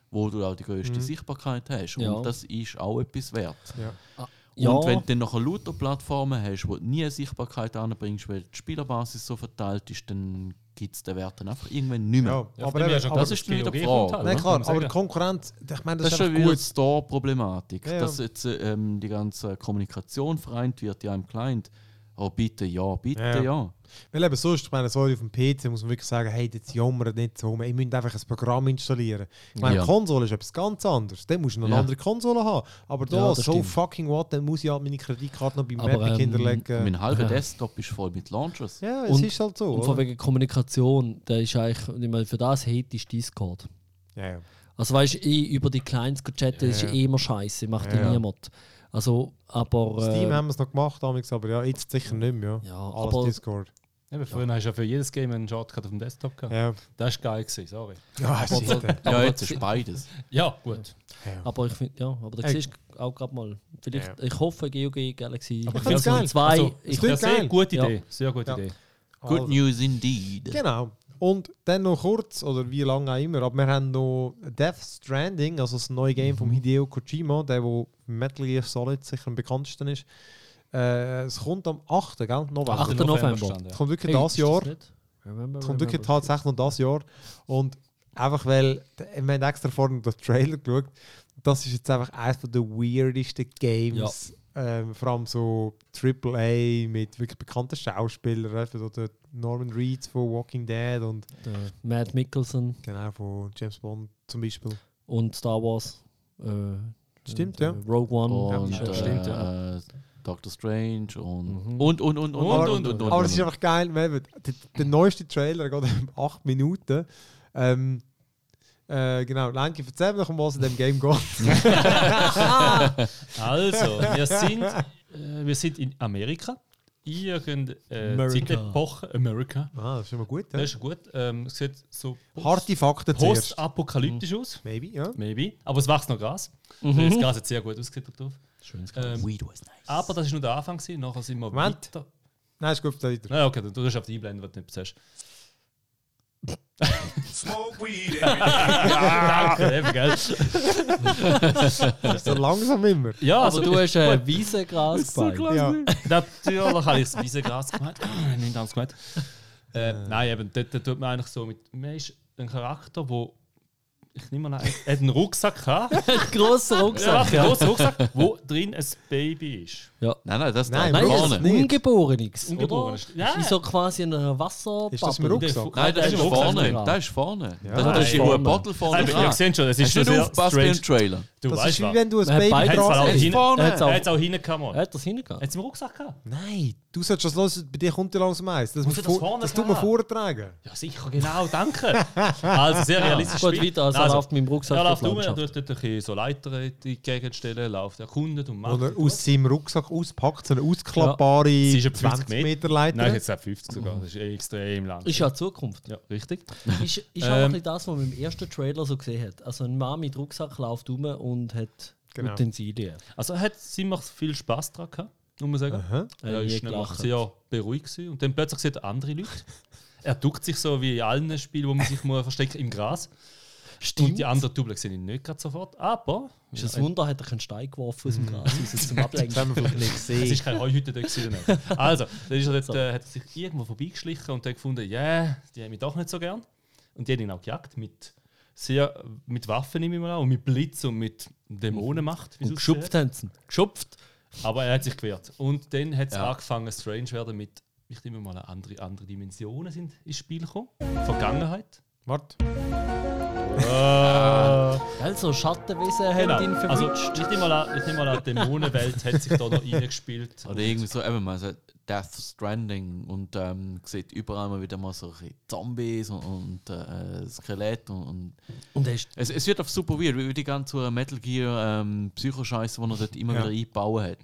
wo du auch die größte Mhm. Sichtbarkeit hast. Ja. Und das ist auch etwas wert. Ja. Ja, Und wenn du dann noch lauter Plattformen hast, wo du nie eine Sichtbarkeit anbringst, weil die Spielerbasis so verteilt ist, dann gibt es den Wert dann einfach irgendwann nicht mehr. Ja, Ja, aber, auch aber das ist nicht der Frage. halt, Nein, oder? klar, aber. Konkurrenz, ich meine, das, Das ist schon wieder die Store-Problematik. Ja, ja. Dass jetzt äh, ähm, die ganze Kommunikation vereint wird ja im Client. Oh, bitte ja, bitte Ja. ja. Weil eben sonst, ich meine, sorry, auf dem PC muss man wirklich sagen, hey, jetzt jammert nicht so rum. Ich müsst einfach ein Programm installieren. Ich meine, Ja. Konsole ist etwas ganz anderes. Dann musst du noch eine Ja. andere Konsole haben. Aber da, Ja, das so stimmt. fucking what, dann muss ich halt meine Kreditkarte noch beim Aber, Epic ähm, hinterlegen. Mein halber Ja. Desktop ist voll mit Launchers. Ja, es Und- ist halt so. und von wegen Kommunikation, da ist eigentlich, ich meine, für das hate ist Discord. Ja, ja. Also weißt du, über die Clients zu chatten, Ja, ist ja. eh immer scheiße, macht Ja, ja ja. niemand. Also, aber. Steam äh, haben wir es noch gemacht, damals, aber ja, jetzt sicher nicht mehr. Ja. Ja, Alles aber- Discord. Eben, früher hast du ja für jedes Game einen Shortcut auf dem Desktop gehabt. Ja, Das war geil, gewesen, sorry. ja äh. Ja, aber jetzt ist beides. Ja, gut. ja. Aber ich finde, ja, aber da siehst du auch gerade mal. Vielleicht, Ja. ich hoffe, GOG Galaxy. Aber ich Version geil. zwei, Also, ich, Ja, sehr geil. gute Ja. Idee. Sehr gute Ja. Idee. Good Also, news indeed. Genau. Und dann noch kurz, oder wie lange auch immer, aber wir haben noch Death Stranding, also das neue Game Mhm. von Hideo Kojima, der wo Metal Gear Solid sicher am bekanntesten ist. Äh, es kommt am 8. Gell? November. 8. November. stand, ja. kommt wirklich Hey, das ist Jahr. Remember, Es kommt wirklich remember. tatsächlich noch das Jahr. Und einfach weil, wir haben extra vorhin den Trailer geschaut, das ist jetzt einfach eines der weirdesten Games. Ähm, vor allem so AAA mit wirklich bekannten Schauspielern, eben, oder Norman Reedus von Walking Dead und Der Matt Mickelson genau von James Bond zum Beispiel. und Star Wars. Äh, Stimmt, ja. Rogue One. Und Ja, äh, stimmt, äh, Doctor Strange und, Mhm. und, und, und, und, Und, und, und, und. Aber es ist einfach geil, der, der neueste Trailer geht um 8 Minuten. Ähm, äh, genau, Lenki, erzähl mir doch, um was in dem Game geht. Also, wir sind, äh, wir sind in Amerika. Irgendeine äh, America. Zeitepoche. Amerika. ah, das ist immer gut. Ja? Das ist gut. Ähm, es sieht so post- Harte Fakten zuerst. postapokalyptisch aus. Maybe, ja. Maybe. Aber es wächst noch Gras. Mhm. Das Gras hat sehr gut ausgesehen da drauf. Schönes Ähm, Weed was nice. aber das war nur der Anfang. Gewesen. Nachher sind wir Moment. weiter. Nein, ist gut, weiter. Nein, okay, du du hast auf die Einblenden, was du nicht sagst. Smoke weed. Danke, eben, gell? So langsam immer. Ja, Aber also du hast äh, Wiesengras gemeint. Ja. Natürlich habe ich das Wiesengras gemeint. Nicht ganz gemeint. Äh, nein, eben, dort, dort tut man eigentlich so mit. Man ist ein Charakter, wo. Ich nehme mal an, er hat einen Rucksack gehabt. Grosser Ja, Rucksack. warte, einen grossen Rucksack, wo drin ein Baby ist. Ja. Nein, nein, das Nein, da Nein, vorne. ist nicht. Ungeborenes. Ungeborenes. Oder? Ja. Das ist so quasi ein Wasserbubble. Ist das im Rucksack? Nein, das ist vorne. Das ist vorne. Ja. Das, Nein, das ist vorne. ein Bottle vorne dran. seht schon, es ist du schon sehr aufgepasst strange. Trailer? Du Das weißt ist wie wenn du ein Baby beide Er hat es dran auch hast. vorne. Er hat es auch Mann. Er hat das hingegangen. Hat es im Rucksack gehabt? Nein, du solltest das los, bei dir kommt ja langsam eins. Das, ich das vor, vorne das tut man vortragen. Ja, sicher, genau, danke. Also, sehr realistisch. Gut, weiter. Also, er läuft mit dem Rucksack Er läuft um, er tut dort ein bisschen so Leiter in die Gegend stellen, läuft, erkundet und macht. Er und aus seinem Rucksack auspackt, so eine Sie ausklappbare ist etwa 50 20 Meter Leiter. Nein, jetzt auch 50 sogar. Das ist eh extrem lang. Ist ja die Zukunft. ja, richtig. Ist, ist auch Ähm. ein bisschen das, was man im ersten Trailer so gesehen hat. Also ein Mann mit Rucksack läuft rum und hat Genau. Utensilien. Also, er hat ziemlich viel Spaß daran gehabt, muss man sagen. Aha. Er Äh, nie ist nämlich gelacht. sehr beruhigt gewesen. und dann plötzlich sieht er andere Leute. Er duckt sich so wie in allen Spielen, wo man sich muss verstecken im Gras. Und die anderen Double sehen ihn nicht gerade sofort. Aber Ist ein Wunder, hat er keinen Stein geworfen aus dem Gras raus zum Ablenken. Das haben wir vielleicht nicht es gesehen. ist keine Heuhütte da gewesen. Also, dann ist er dort, äh, hat er sich irgendwo vorbeigeschlichen und dann gefunden, ja, yeah, die haben mich doch nicht so gern. Und die haben ihn auch gejagt mit sehr mit Waffen nehme ich mal an und mit Blitz und mit Dämonenmacht. es Und geschupft haben sie. Geschupft. Aber er hat sich gewehrt. Und dann hat es Ja. angefangen, strange werden mit, ich nehme mal an, andere, andere Dimensionen sind ins Spiel gekommen. Vergangenheit. Warte. Gell, so Schattenwesen haben ihn Genau. Also, verwünscht. ich nehme mal an, ich nehme mal an, die Dämonenwelt hat sich da noch reingespielt. Oder irgendwie so, eben mal so Death Stranding und ähm, sieht überall mal wieder mal so Zombies und, und äh, Skelett und, und und es, es wird auf super weird, wie die ganze Metal Gear ähm, Psycho-Scheiße, die er dort immer Ja. wieder eingebaut hat.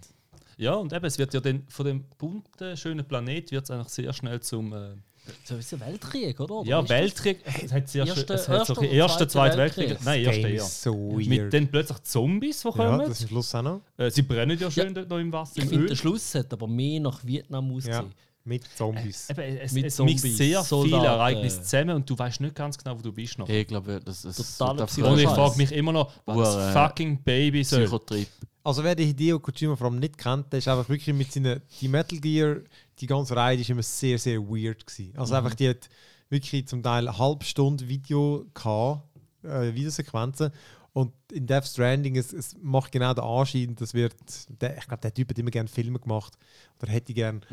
Ja, und eben, es wird ja dann von dem bunten, schönen Planet wird es eigentlich sehr schnell zum äh, so ist ein Weltkrieg, oder? oder ja, ist das? Weltkrieg. Es hat sehr Erste- schön, es hat so erster, zweiter zweiter Weltkrieg? Weltkrieg. Nein, eher. ist so. Mit dann plötzlich Zombies, die ja, kommen. das ist Schluss auch noch. äh, sie brennen ja schön dort noch im Wasser, Ich finde, der Schluss hat aber mehr nach Vietnam Ja, ausgesehen. Mit Zombies. Eben, es, Mit es mixt Zombies, sehr viele Soldaten. Ereignisse zusammen und du weißt nicht ganz genau, wo du bist noch. Ich glaube, das ist Psycho- Und ich frage mich immer noch, was Ur, äh, fucking Baby soll. Psychotrip. Also wer den Hideo Kojima vor allem nicht kennt, der ist einfach wirklich mit seinen... Die Metal Gear, die ganze Reihe, die ist immer sehr, sehr weird gewesen. Also einfach, die hat wirklich zum Teil eine halbe Stunde Video gehabt, äh, Videosequenzen. Und in Death Stranding, es, es macht genau den Anschein, das wird... Der, ich glaube, der Typ hat immer gerne Filme gemacht. Oder hätte gern.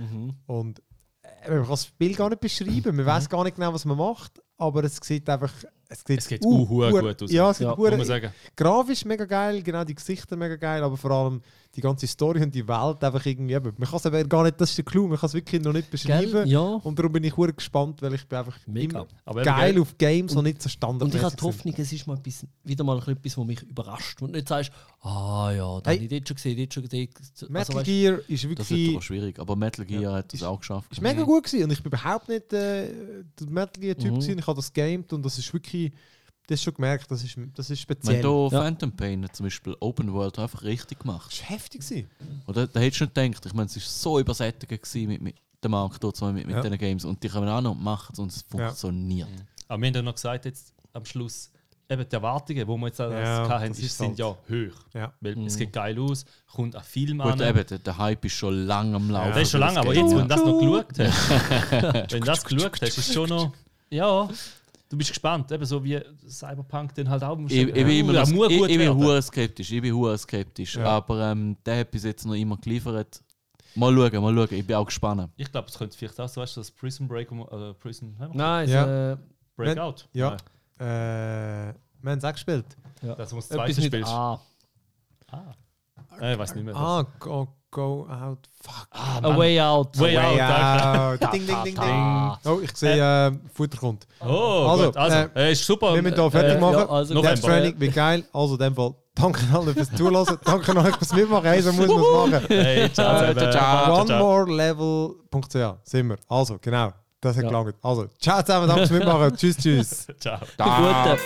Und äh, man kann das Spiel gar nicht beschreiben. Man weiß gar nicht genau, was man macht. Aber es sieht einfach... Es sieht, Es sieht uh, hu- gut aus. Ja, es sieht Ja, Muss man sagen. grafisch mega geil, genau die Gesichter mega geil, aber vor allem die ganze Story und die Welt einfach irgendwie. Eben, man kann es aber gar nicht, das ist der Clou, man kann es wirklich noch nicht beschreiben. Gell? Ja. Und darum bin ich hure gespannt, weil ich bin einfach Mega. Aber geil gell, auf Games, die nicht so Und standardmäßig ich habe die. Hoffnung, es ist mal etwas, wieder mal etwas, was mich überrascht. Und nicht sagst, ah ja, da Hey. habe ich dort schon gesehen, dort schon gesehen. Also, Metal weißt, Gear ist Das wird wirklich aber schwierig. Aber Metal Gear hat das auch geschafft. ist mega gut gewesen und ich bin überhaupt nicht äh, der Metal Gear Typ Mhm. gewesen. Ich habe das gamed und das ist wirklich, das ist schon gemerkt, das ist, das ist speziell. Wenn du Ja. Phantom Pain zum Beispiel Open World einfach richtig das gemacht. ist heftig gewesen. Oder? Da hättest du nicht gedacht. Ich meine, es war so übersättigt gewesen mit, mit dem Markt dort, mit, mit Ja. diesen Games. Und die kommen auch noch und machen es und es funktioniert. aber wir haben ja noch gesagt, jetzt am Schluss, eben die Erwartungen, die wir jetzt das Ja, hatten, das ist, ist sind halt- ja hoch. Ja. Weil es geht geil aus, kommt ein Film Gut, an. eben, der, der Hype ist schon lange am Laufen. Das ist schon lange, aber jetzt, wenn du das noch geschaut hast, wenn du das geschaut hast, ist schon noch. Ja, du bist gespannt. Eben so wie Cyberpunk dann halt auch. Ich, ich bin immer noch, der muss ich, ich bin hure skeptisch. Ich bin hure skeptisch. Ja. Aber ähm, der hat bis jetzt noch immer geliefert. Mal schauen, mal schauen. Ich bin auch gespannt. Ich glaube, es könnte vielleicht auch so, weißt du, das Prison Break, äh, Prison? Nein, Ja. äh, Breakout. Ja. Nein, Äh, wir haben es auch gespielt. Das muss das zweite mit spielst. A. Äh, ich weiß nicht mehr. Ah, go, go out. Fuck. Ah, A. Way Out. Way Way out. out. Ding, ding, ding, ding. Oh, ich sehe, äh, Futter kommt. Oh, Also, gut. Also, äh, äh, ist super. Wir müssen hier fertig Äh, machen. ja, also Death. Stranding, wie geil. Also, in dem Fall, danke an alle fürs Zulassen. danke an euch fürs Mitmachen. Hey, so muss man es machen. Hey, ciao. Ciao, ciao. OneMoreLevel.ch sind wir. Also, genau. Das hat Ja. gelangt. Also, ciao zusammen, danke fürs Mitmachen. tschüss, tschüss. Ciao. Gute.